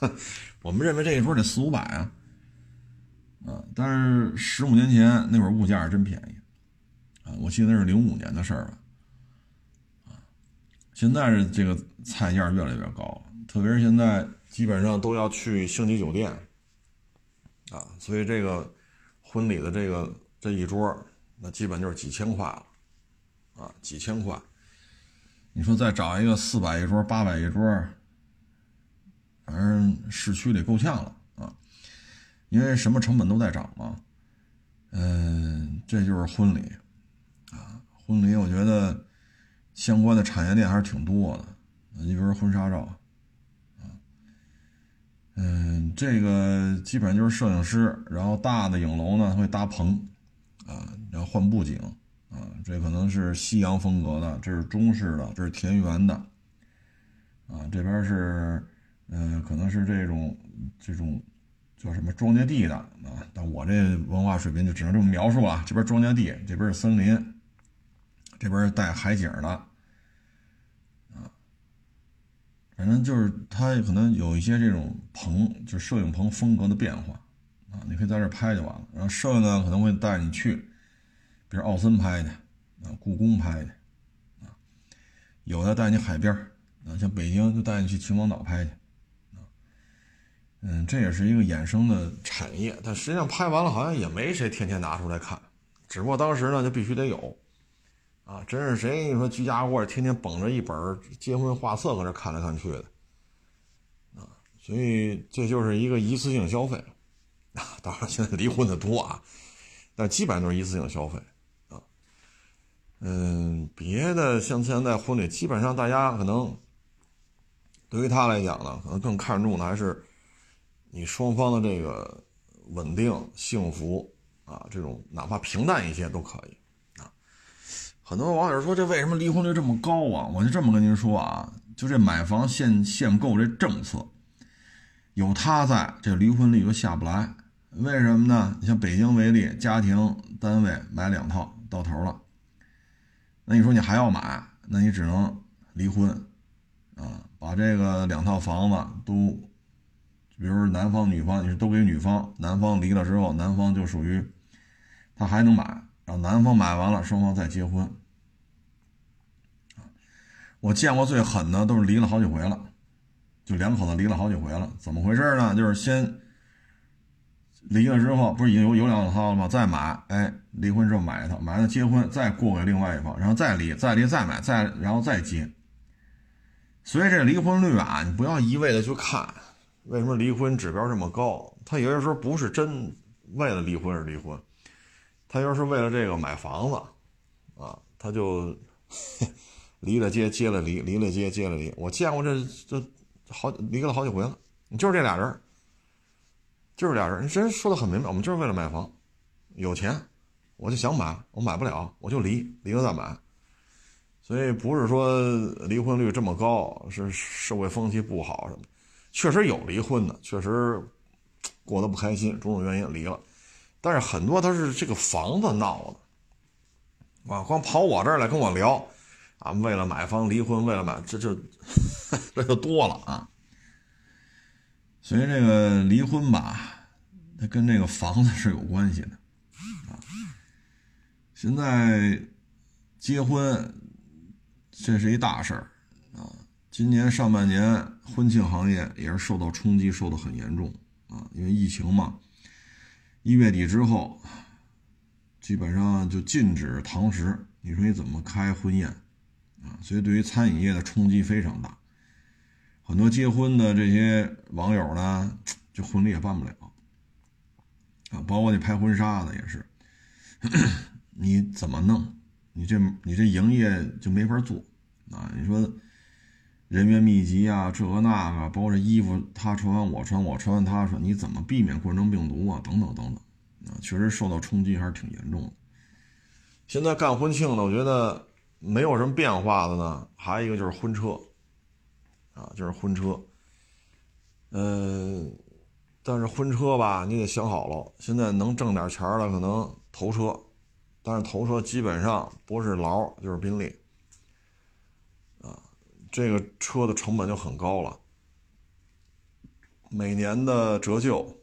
我们认为这一桌得四五百啊，啊，但是十五年前那会儿物价是真便宜，啊，我记得那是零五年的事儿了，啊，现在是这个菜价越来越高，特别是现在基本上都要去星级酒店，啊，所以这个婚礼的这个这一桌，那基本就是几千块了，啊，几千块，你说再找一个四百一桌、八百一桌，反正市区里够呛了啊。因为什么成本都在涨嘛，嗯，这就是婚礼，啊，婚礼我觉得相关的产业链还是挺多的，你比如婚纱照，嗯，这个基本上就是摄影师，然后大的影楼呢会搭棚，啊，然后换布景，啊，这可能是西洋风格的，这是中式的，这是田园的，啊，这边是，嗯，可能是这种这种。叫什么庄稼地的啊？但我这文化水平就只能这么描述了。这边庄稼地，这边是森林，这边带海景的，啊，反正就是它可能有一些这种棚，就摄影棚风格的变化啊。你可以在这拍就完了。然后摄影呢可能会带你去，比如奥森拍去，啊，故宫拍去，啊，有的带你海边啊，像北京就带你去秦皇岛拍去。嗯，这也是一个衍生的产业，但实际上拍完了好像也没谁天天拿出来看，只不过当时呢就必须得有，啊，真是谁你说居家过天天捧着一本结婚画册搁这看来看去的，啊，所以这就是一个一次性消费，啊，当然现在离婚的多啊，但基本上都是一次性消费，啊，嗯，别的像现在婚礼，基本上大家可能对于他来讲呢，可能更看重的还是。你双方的这个稳定幸福啊，这种哪怕平淡一些都可以啊。很多网友说这为什么离婚率这么高啊？我就这么跟您说啊，就这买房限限购这政策，有他在这离婚率就下不来。为什么呢？你像北京为例，家庭单位买两套到头了，那你说你还要买，那你只能离婚啊，把这个两套房子都。比如说男方女方，你是都给女方，男方离了之后，男方就属于他还能买，然后男方买完了，双方再结婚。我见过最狠的都是离了好几回了，就两口子离了好几回了，怎么回事呢？就是先离了之后，不是已经有有两套了吗？再买，哎，离婚之后买一套，买了结婚再过给另外一方，然后再离，再离再买，再然后再结。所以这离婚率啊，你不要一味的去看。为什么离婚指标这么高？他有些时候不是真为了离婚而离婚，他要是为了这个买房子，啊，他就 离了接，接了离，离了接，接了离。我见过这这好离了好几回了。你就是这俩人，就是俩人，你真说的很明白，我们就是为了买房，有钱，我就想买，我买不了，我就离，离了再买。所以不是说离婚率这么高是社会风气不好什么。确实有离婚的，确实过得不开心，种种原因离了。但是很多他是这个房子闹的，啊，光跑我这儿来跟我聊，啊，为了买房离婚，为了买，这就 这就多了啊。所以这个离婚吧，它跟这个房子是有关系的，啊。现在结婚，这是一大事儿。今年上半年，婚庆行业也是受到冲击，受的很严重啊！因为疫情嘛，一月底之后，基本上就禁止堂食。你说你怎么开婚宴啊？所以对于餐饮业的冲击非常大。很多结婚的这些网友呢，就婚礼也办不了啊，包括你拍婚纱的也是，你怎么弄？你这你这营业就没法做啊！你说。人员密集啊，这个那个，包括这衣服他穿完我穿，我穿完他穿，你怎么避免冠状病毒啊？等等等等，啊，确实受到冲击还是挺严重的。现在干婚庆的，我觉得没有什么变化的呢。还有一个就是婚车，啊，就是婚车。嗯，但是婚车吧，你得想好了，现在能挣点钱的可能头车，但是头车基本上不是劳就是宾利。这个车的成本就很高了，每年的折旧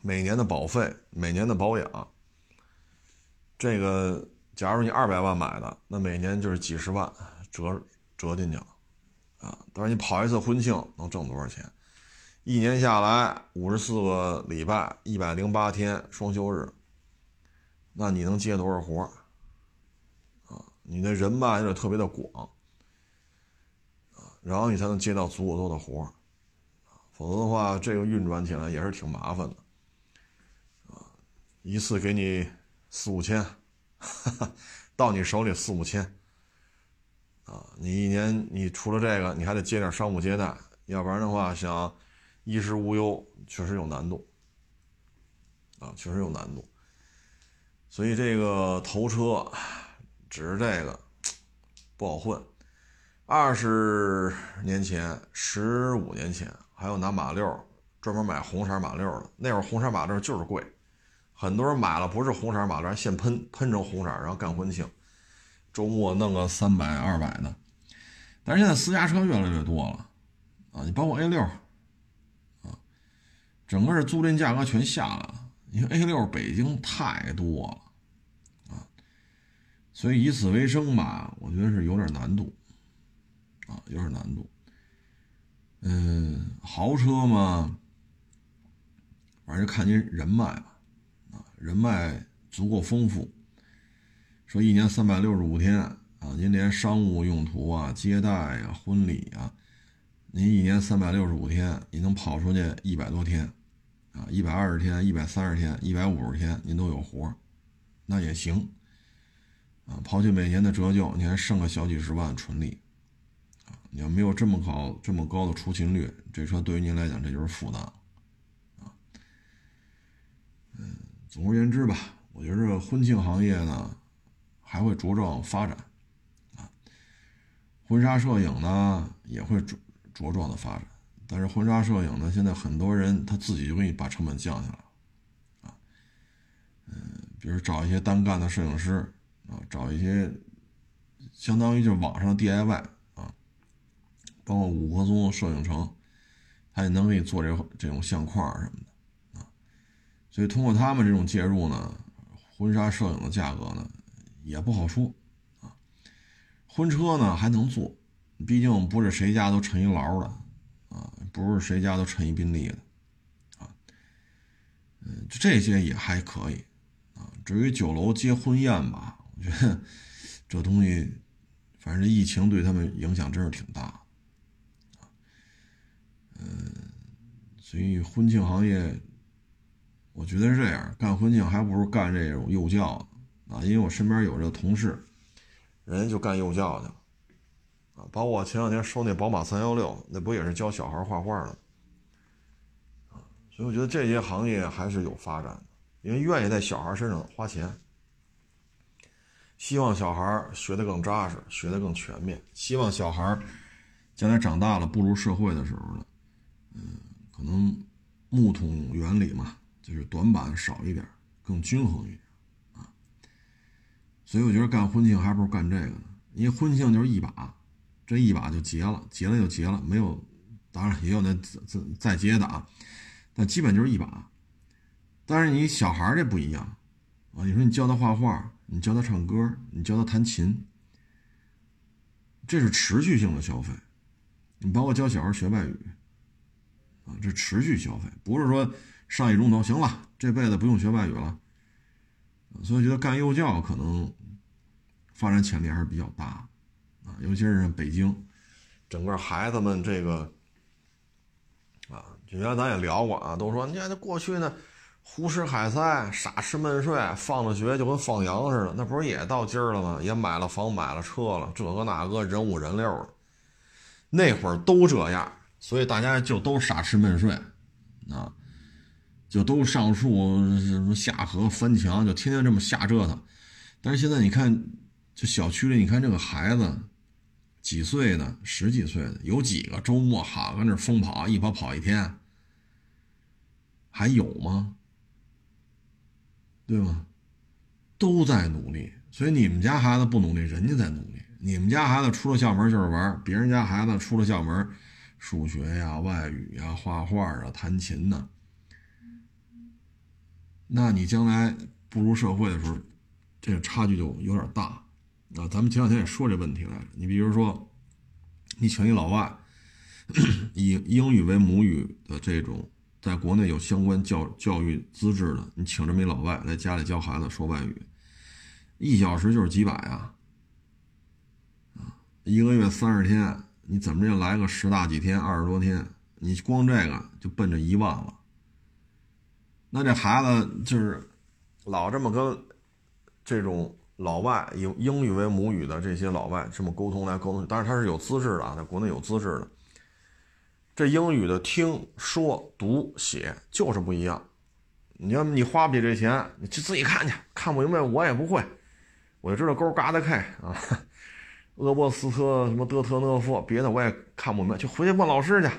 每年的保费、每年的保养，这个假如你二百万买的，那每年就是几十万折折进去了，啊，但是你跑一次婚庆能挣多少钱？一年下来五十四个礼拜，一百零八天双休日，那你能接多少活啊，你的人脉也特别的广，然后你才能接到足够多的活否则的话，这个运转起来也是挺麻烦的，啊，一次给你四五千，哈 哈到你手里四五千，啊，你一年你除了这个，你还得接点商务接待，要不然的话，想衣食无忧，确实有难度，啊，确实有难度，所以这个头车，只是这个不好混，二十年前，十五年前。还有拿马六，专门买红色马六的。那会儿红色马六就是贵，很多人买了不是红色马六，现喷喷成红色，然后干婚庆，周末弄个三百二百的。但是现在私家车越来越多了，啊，你包括 A 六，啊，整个租赁价格全下来了。因为 A 六北京太多了，啊，所以以此为生吧，我觉得是有点难度，啊，有点难度。嗯，豪车嘛，反正就看您人脉吧，啊，人脉足够丰富。说一年三百六十五天啊，您连商务用途啊、接待啊、婚礼啊，您一年三百六十五天，你能跑出去一百多天，啊，一百二十天、一百三十天、一百五十天，您都有活那也行。啊，刨去每年的折旧，你还剩个小几十万纯利。你要没有这么高、这么高的出勤率，这车对于您来讲这就是负担，啊，嗯，总而言之吧，我觉着婚庆行业呢还会茁壮发展，啊，婚纱摄影呢也会茁茁壮的发展，但是婚纱摄影呢，现在很多人他自己就给你把成本降下来，啊，嗯，比如找一些单干的摄影师，啊，找一些相当于就是网上 DIY。包括五棵松摄影城，他也能给你做这这种相框什么的啊，所以通过他们这种介入呢，婚纱摄影的价格呢也不好说啊。婚车呢还能做，毕竟不是谁家都趁一劳的啊，不是谁家都趁一宾利的啊，嗯，就这些也还可以啊。至于酒楼接婚宴吧，我觉得 这东西，反正这疫情对他们影响真是挺大。嗯，所以婚庆行业，我觉得是这样，干婚庆还不如干这种幼教啊。因为我身边有这个同事，人家就干幼教去了啊。包括我前两天收那宝马三幺六，那不也是教小孩画画的啊？所以我觉得这些行业还是有发展的，因为愿意在小孩身上花钱，希望小孩学得更扎实，学得更全面，希望小孩将来长大了步入社会的时候呢。嗯，可能木桶原理嘛，就是短板少一点，更均衡一点啊。所以我觉得干婚庆还不如干这个呢。因为婚庆就是一把，这一把就结了，结了就结了，没有，当然也有那再再结的啊，但基本就是一把。但是你小孩这不一样啊，你说你教他画画，你教他唱歌，你教他弹琴，这是持续性的消费。你包括教小孩学外语。这持续消费不是说上一钟头行了，这辈子不用学外语了。所以觉得干幼教可能发展潜力还是比较大啊，尤其是北京，整个孩子们这个啊，原来咱也聊过啊，都说你看那过去呢，胡吃海塞、傻吃闷睡，放了学就跟放羊似的，那不是也到今儿了吗？也买了房、买了车了，这个那个人五人六的，那会儿都这样。所以大家就都傻吃闷睡，啊，就都上树什么下河翻墙，就天天这么瞎折腾。但是现在你看，就小区里，你看这个孩子，几岁的，十几岁的，有几个周末哈跟那疯跑，一跑跑一天，还有吗？对吗？都在努力。所以你们家孩子不努力，人家在努力。你们家孩子出了校门就是玩，别人家孩子出了校门。数学呀、外语呀、画画啊、弹琴呐，那你将来步入社会的时候，这个差距就有点大啊。咱们前两天也说这问题来着。你比如说，你请一老外，以英语为母语的这种，在国内有相关教教育资质的，你请这么一老外来家里教孩子说外语，一小时就是几百啊，啊，一个月三十天，你怎么着来个十大几天，二十多天，你光这个就奔着一万了。那这孩子就是老这么跟这种老外以英语为母语的这些老外这么沟通来沟通，但是他是有资质的，在国内有资质的。这英语的听说读写就是不一样。你要你花不起这钱，你去自己看去，看不明白我也不会，我就知道勾嘎达 K 啊，俄波斯特什么德特讷夫，别的我也看不明白，就回去问老师去。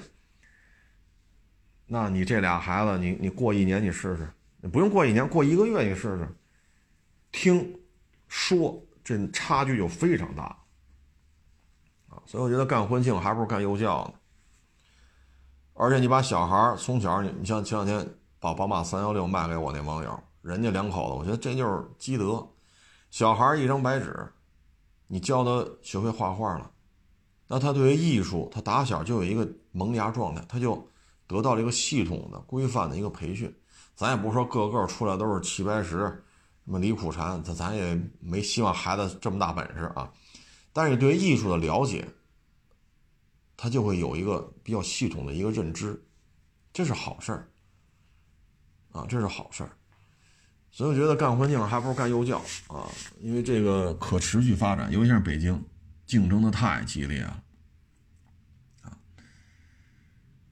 那你这俩孩子，你你过一年你试试，你不用过一年，过一个月你试试，听说这差距就非常大啊！所以我觉得干婚庆还不如干幼教呢。而且你把小孩从小，你你像前两天把宝马三幺六卖给我那网友，人家两口子，我觉得这就是积德。小孩一张白纸，你教他学会画画了，那他对于艺术，他打小就有一个萌芽状态，他就。得到了一个系统的、规范的一个培训，咱也不是说个个出来都是齐白石、什么李苦禅，咱咱也没希望孩子这么大本事啊。但是对于艺术的了解，他就会有一个比较系统的一个认知，这是好事儿啊，这是好事儿。所以我觉得干环境还不如干幼教啊，因为这个可持续发展，尤其是北京，竞争的太激烈了。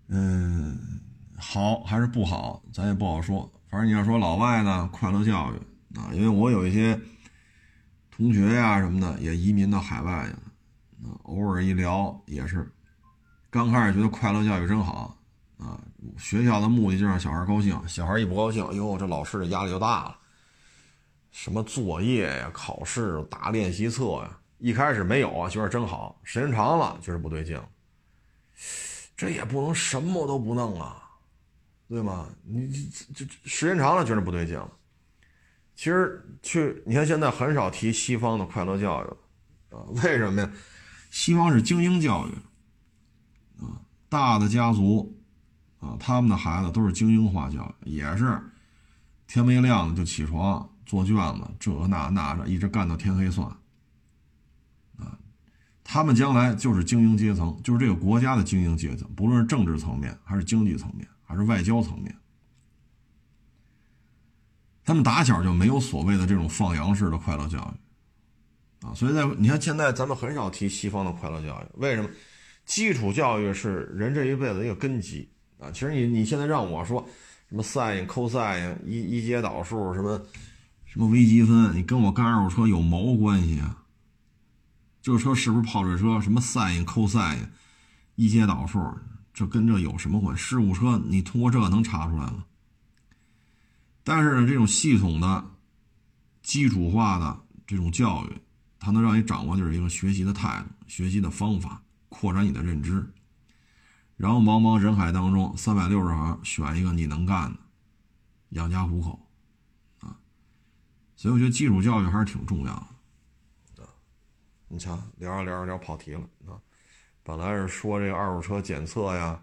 嗯，好还是不好，咱也不好说。反正你要说老外呢，快乐教育啊，因为我有一些同学呀什么的也移民到海外去了，偶尔一聊也是，刚开始觉得快乐教育真好啊，学校的目的就让小孩高兴，小孩一不高兴，哟，这老师的压力就大了，什么作业呀、考试、打练习册呀，一开始没有啊，觉得真好，时间长了觉得不对劲。这也不能什么都不弄啊，对吗？你这这时间长了觉得不对劲了。其实去你看现在很少提西方的快乐教育啊，为什么呀？西方是精英教育啊，大的家族啊，他们的孩子都是精英化教育，也是天没亮就起床做卷子，这那那的，一直干到天黑算。啊他们将来就是精英阶层，就是这个国家的精英阶层，不论是政治层面，还是经济层面，还是外交层面。他们打小就没有所谓的这种放羊式的快乐教育，啊，所以在你看现在咱们很少提西方的快乐教育，为什么？基础教育是人这一辈子一个根基啊。其实你你现在让我说什么 sin、cos、一一阶导数什么什么微积分，你跟我干二手车有毛关系啊？这车是不是泡水车？什么 sin、cos、一阶导数，这跟这有什么关系？事故车你通过这能查出来吗？但是呢，这种系统的、基础化的这种教育，它能让你掌握就是一个学习的态度、学习的方法，扩展你的认知。然后茫茫人海当中，三百六十行选一个你能干的，养家糊口啊。所以我觉得基础教育还是挺重要的。你瞧，聊着聊着聊跑题了啊！本来是说这个二手车检测呀，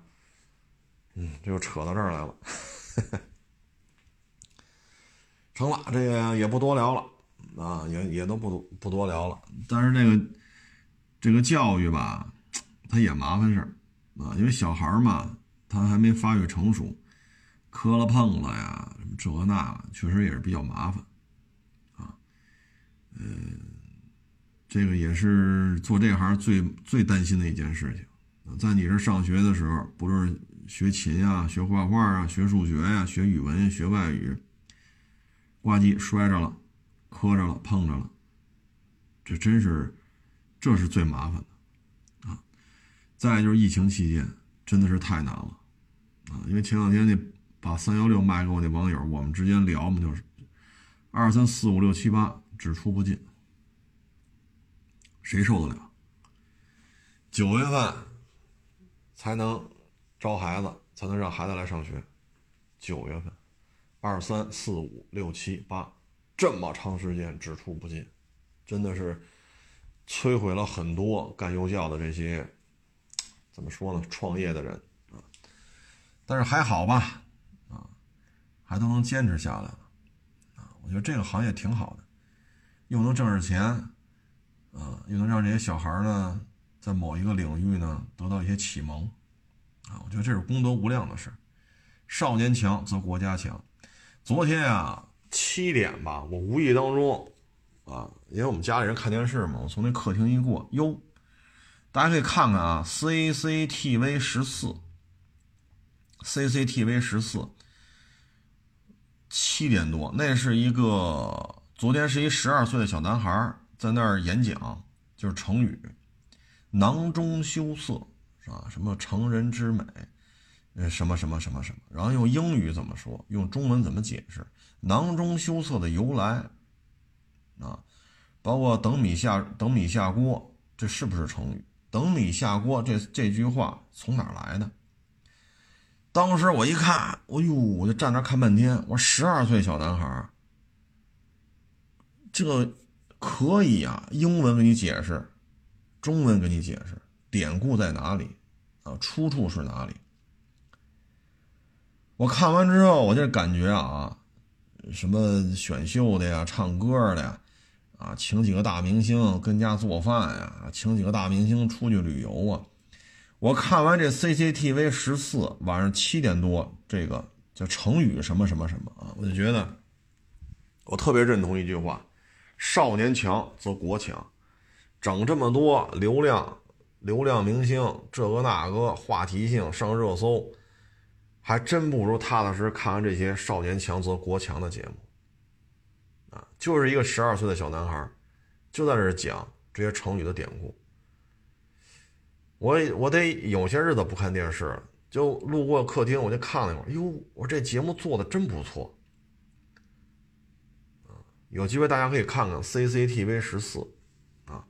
嗯，这就扯到这儿来了。成了，这个也不多聊了啊，也也都不多不多聊了。但是这个这个教育吧，它也麻烦事儿啊，因为小孩嘛，他还没发育成熟，磕了碰了呀，什么这那，确实也是比较麻烦啊，嗯。这个也是做这行最最担心的一件事情。在你这上学的时候，不论是学琴啊、学画画啊、学数学呀、学语文、学外语，挂机摔着了、磕着了、碰着了，这真是，这是最麻烦的！再就是疫情期间，真的是太难了啊！因为前两天那把三幺六卖给我那网友，我们之间聊嘛，就是二三四五六七八只出不进。谁受得了？九月份才能招孩子，才能让孩子来上学。九月份，二三四五六七八，这么长时间只出不进，真的是摧毁了很多干幼教的这些怎么说呢？创业的人啊，但是还好吧，啊，还都能坚持下来了，啊，我觉得这个行业挺好的，又能挣着钱，啊，又能让这些小孩呢在某一个领域呢得到一些启蒙，啊，我觉得这是功德无量的事。少年强则国家强。昨天啊，七点吧，我无意当中，啊，因为我们家里人看电视嘛，我从那客厅一过，哟，大家可以看看啊，CCTV 十四，CCTV 十四，七点多，那是一个昨天是一十二岁的小男孩在那儿演讲，就是成语“囊中羞涩”是吧？什么成人之美。呃，什么什么什么什么，然后用英语怎么说？用中文怎么解释？囊中羞涩的由来啊，包括等米下等米下锅，这是不是成语？等米下锅这这句话从哪来的？当时我一看，哎呦，我就站那看半天。我说十二岁小男孩，这可以啊？英文给你解释，中文给你解释，典故在哪里？啊，出处是哪里？我看完之后，我就感觉啊，什么选秀的呀、唱歌的呀，啊，请几个大明星跟家做饭呀，请几个大明星出去旅游啊。我看完这 CCTV 十四晚上七点多，这个叫成语什么什么什么啊，我就觉得，我特别认同一句话：少年强则国强。整这么多流量、流量明星，这个那个话题性上热搜。还真不如踏踏实实看完这些“少年强则国强”的节目，就是一个十二岁的小男孩，就在这讲这些成语的典故。我我得有些日子不看电视了，就路过客厅，我就看了一会儿。哟，我说这节目做的真不错，有机会大家可以看看 CCTV 十四，啊，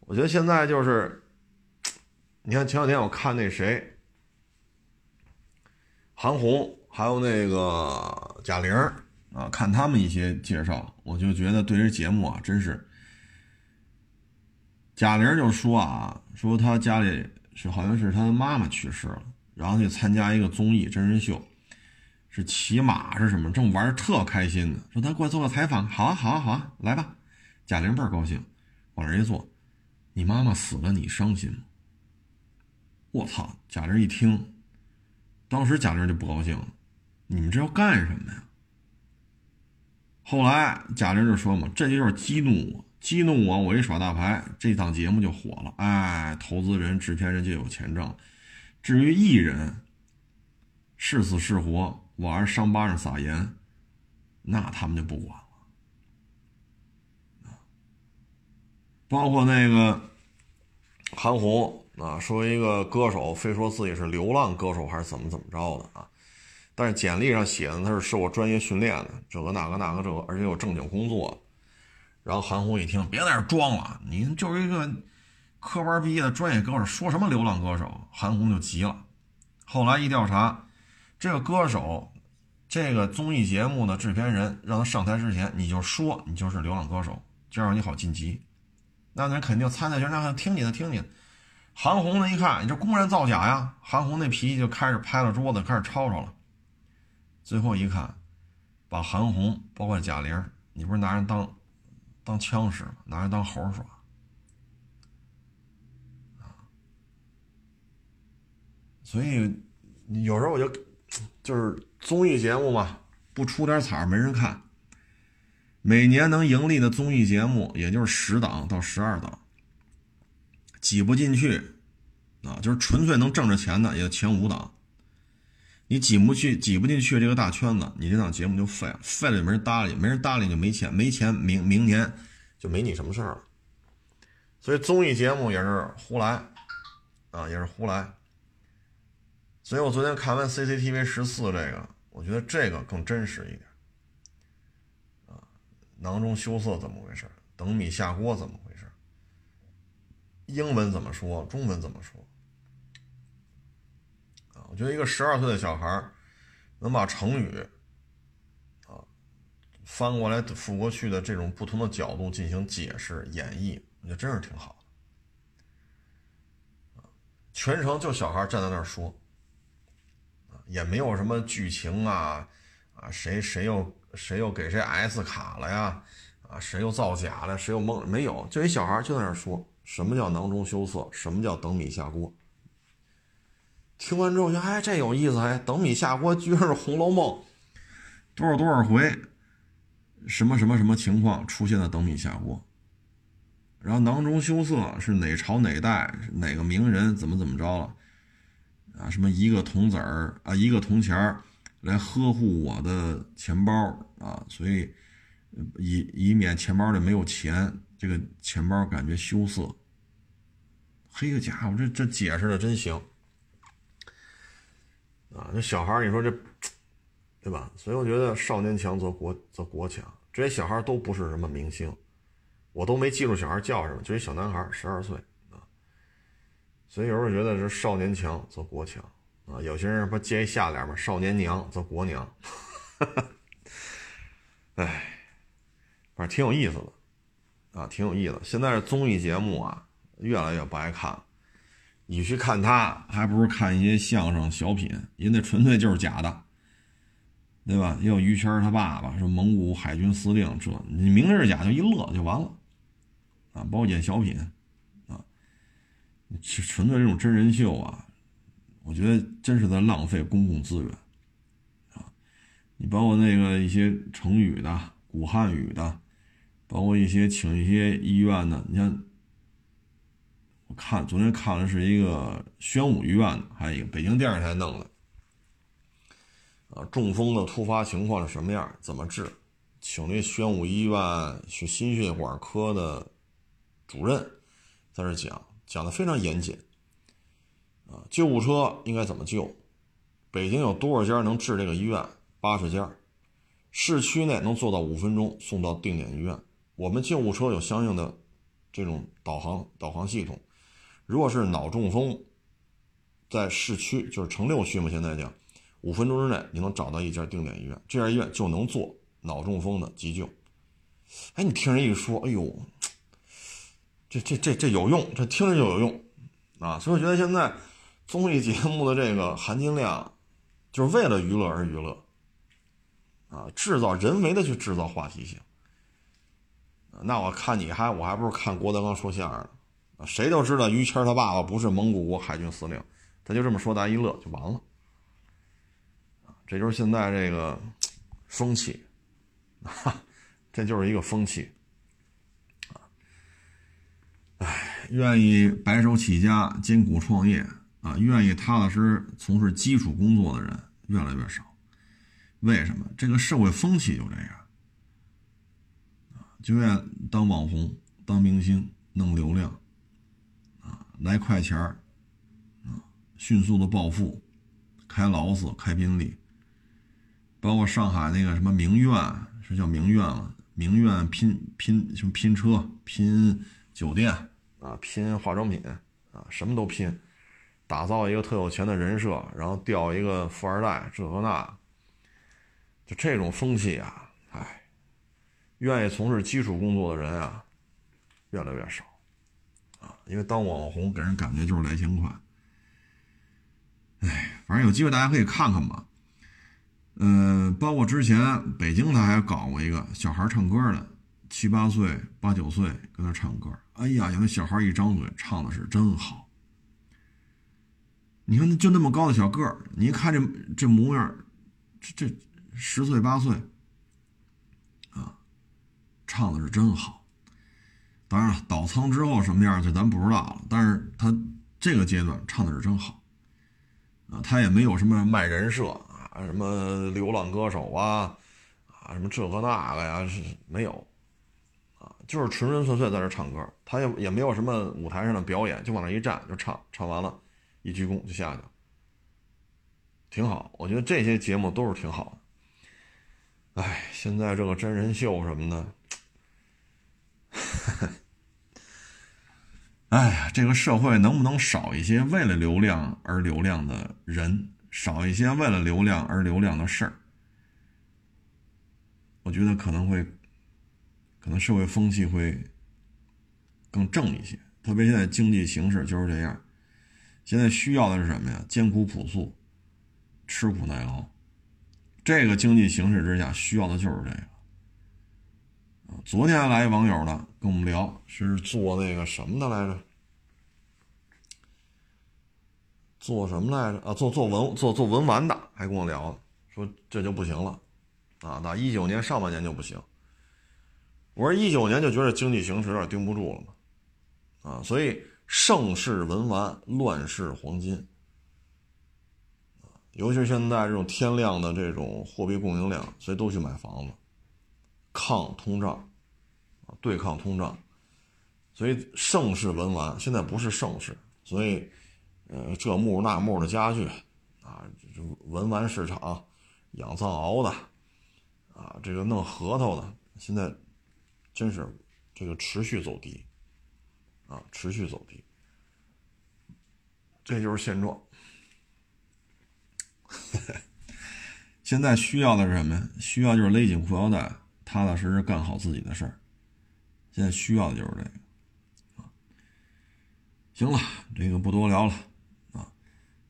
我觉得现在就是，你看前两天我看那谁。韩红还有那个贾玲啊，看他们一些介绍，我就觉得对这节目啊，真是。贾玲就说啊，说她家里是好像是她妈妈去世了，然后去参加一个综艺真人秀，是骑马是什么，正玩特开心呢。说她过来做个采访，好啊好啊好啊，来吧。贾玲倍儿高兴，往那一坐，你妈妈死了，你伤心吗？我操！贾玲一听。当时贾玲就不高兴了，你们这要干什么呀？后来贾玲就说嘛，这就是激怒我，激怒我，我一耍大牌，这档节目就火了。哎，投资人、制片人就有钱挣。至于艺人，是死是活，往人伤疤上撒盐，那他们就不管了。包括那个韩红。啊，说一个歌手非说自己是流浪歌手还是怎么怎么着的啊？但是简历上写的他是受过专业训练的，这个那个那个这个，而且有正经工作。然后韩红一听，别在这装了，你就是一个科班毕业的专业歌手，说什么流浪歌手？韩红就急了。后来一调查，这个歌手，这个综艺节目的制片人让他上台之前，你就说你就是流浪歌手，这样你好晋级。那人肯定参赛圈那听你的，听你的。韩红呢？一看，你这公然造假呀！韩红那脾气就开始拍了桌子，开始吵吵了。最后一看，把韩红包括贾玲，你不是拿人当当枪使吗？拿人当猴耍啊！所以有时候我就就是综艺节目嘛，不出点彩没人看。每年能盈利的综艺节目也就是十档到十二档。挤不进去，啊，就是纯粹能挣着钱的，也就前五档。你挤不去，挤不进去这个大圈子，你这档节目就废了，废了也没人搭理，没人搭理你就没钱，没钱明明年就没你什么事儿了。所以综艺节目也是胡来，啊，也是胡来。所以我昨天看完 CCTV 十四这个，我觉得这个更真实一点。啊，囊中羞涩怎么回事？等米下锅怎么回事？英文怎么说？中文怎么说？我觉得一个十二岁的小孩能把成语啊翻过来覆过去的这种不同的角度进行解释演绎，我觉得真是挺好的。全程就小孩站在那儿说，也没有什么剧情啊，啊，谁谁又谁又给谁 S 卡了呀，啊，谁又造假了，谁又蒙，没有，就一小孩就在那儿说，什么叫囊中羞涩，什么叫等米下锅。听完之后，就哎，这有意思，哎，等米下锅居然是《红楼梦》。多少多少回，什么什么什么情况出现了等米下锅，然后囊中羞涩是哪朝哪代哪个名人怎么怎么着了啊？什么一个铜子儿啊，一个铜钱儿来呵护我的钱包啊，所以以以免钱包里没有钱，这个钱包感觉羞涩。嘿个家伙，这这解释的真行啊！那小孩你说这。对吧？所以我觉得少年强则国则国强。这些小孩都不是什么明星，我都没记住小孩叫什么，就一小男孩，十二岁啊。所以有时候觉得是少年强则国强啊。有些人不接一下联吗？少年娘则国娘。哎，反正挺有意思的啊，挺有意思的。现在综艺节目啊，越来越不爱看了。你去看他，还不如看一些相声小品，人那纯粹就是假的。对吧？也有于谦他爸爸说蒙古海军司令，这你明是假就一乐就完了，啊，包括演小品，啊，纯粹这种真人秀啊，我觉得真是在浪费公共资源，啊，你包括那个一些成语的、古汉语的，包括一些请一些医院的，你像看昨天看的是一个宣武医院的，还有一个北京电视台弄的。啊，中风的突发情况是什么样？怎么治？请那宣武医院是心血管科的主任在这讲，讲的非常严谨。啊，救护车应该怎么救？北京有多少家能治这个医院？八十家，市区内能做到五分钟送到定点医院。我们救护车有相应的这种导航导航系统。如果是脑中风，在市区就是城六区嘛，现在讲。五分钟之内，你能找到一家定点医院，这家医院就能做脑中风的急救。哎，你听人一说，哎呦，这这这这有用，这听着就有用啊！所以我觉得现在综艺节目的这个含金量，就是为了娱乐而娱乐啊，制造人为的去制造话题性。那我看你还我还不如看郭德纲说相声呢，谁都知道于谦他爸爸不是蒙古国海军司令，他就这么说，大家一乐就完了。这就是现在这个风气，哈，这就是一个风气，啊，哎，愿意白手起家、艰苦创业啊，愿意踏踏实实从事基础工作的人越来越少。为什么？这个社会风气就这样，就愿当网红、当明星、弄流量，来快钱儿，啊，迅速的暴富，开劳斯、开宾利。包括上海那个什么名苑，是叫名苑了？名苑拼拼什么拼车、拼酒店啊，拼化妆品啊，什么都拼，打造一个特有钱的人设，然后钓一个富二代，这和那，就这种风气啊，哎，愿意从事基础工作的人啊，越来越少，因为当网红给人感觉就是来钱快，哎，反正有机会大家可以看看吧。嗯，包括之前北京他还搞过一个小孩唱歌的，七八岁、八九岁跟那唱歌。哎呀，有那小孩一张嘴唱的是真好。你看，就那么高的小个儿，你一看这这模样，这这十岁八岁啊，唱的是真好。当然了，倒仓之后什么样，这咱不知道了。但是他这个阶段唱的是真好啊，他也没有什么卖人设。啊，什么流浪歌手啊，啊，什么这个那个呀，是没有，啊，就是纯纯粹粹在这唱歌，他也也没有什么舞台上的表演，就往那一站就唱，唱完了，一鞠躬就下去了，挺好。我觉得这些节目都是挺好的。哎，现在这个真人秀什么的，哎呀，这个社会能不能少一些为了流量而流量的人？少一些为了流量而流量的事儿，我觉得可能会，可能社会风气会更正一些。特别现在经济形势就是这样，现在需要的是什么呀？艰苦朴素，吃苦耐劳。这个经济形势之下，需要的就是这个。昨天来一网友呢，跟我们聊，是做那个什么的来着？做什么来着？啊，做做文做做文玩的，还跟我聊，说这就不行了，啊，打一九年上半年就不行。我说一九年就觉得经济形势有点盯不住了嘛，啊，所以盛世文玩，乱世黄金，尤其是现在这种天量的这种货币供应量，所以都去买房子，抗通胀，啊，对抗通胀，所以盛世文玩现在不是盛世，所以。呃，这木那木的家具，啊，文玩市场，养藏獒的，啊，这个弄核桃的，现在真是这个持续走低，啊，持续走低，这就是现状。现在需要的是什么呀？需要就是勒紧裤腰带，踏踏实实干好自己的事儿。现在需要的就是这个。啊，行了，这个不多聊了。啊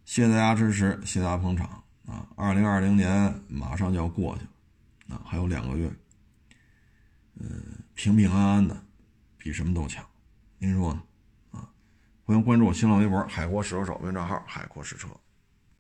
谢谢大家支持，谢谢大家捧场啊！二零二零年马上就要过去了，啊，还有两个月，嗯，平平安安的，比什么都强，您说呢？啊，欢迎关注我新浪微博“海阔试车手”微信账号“海阔试车”。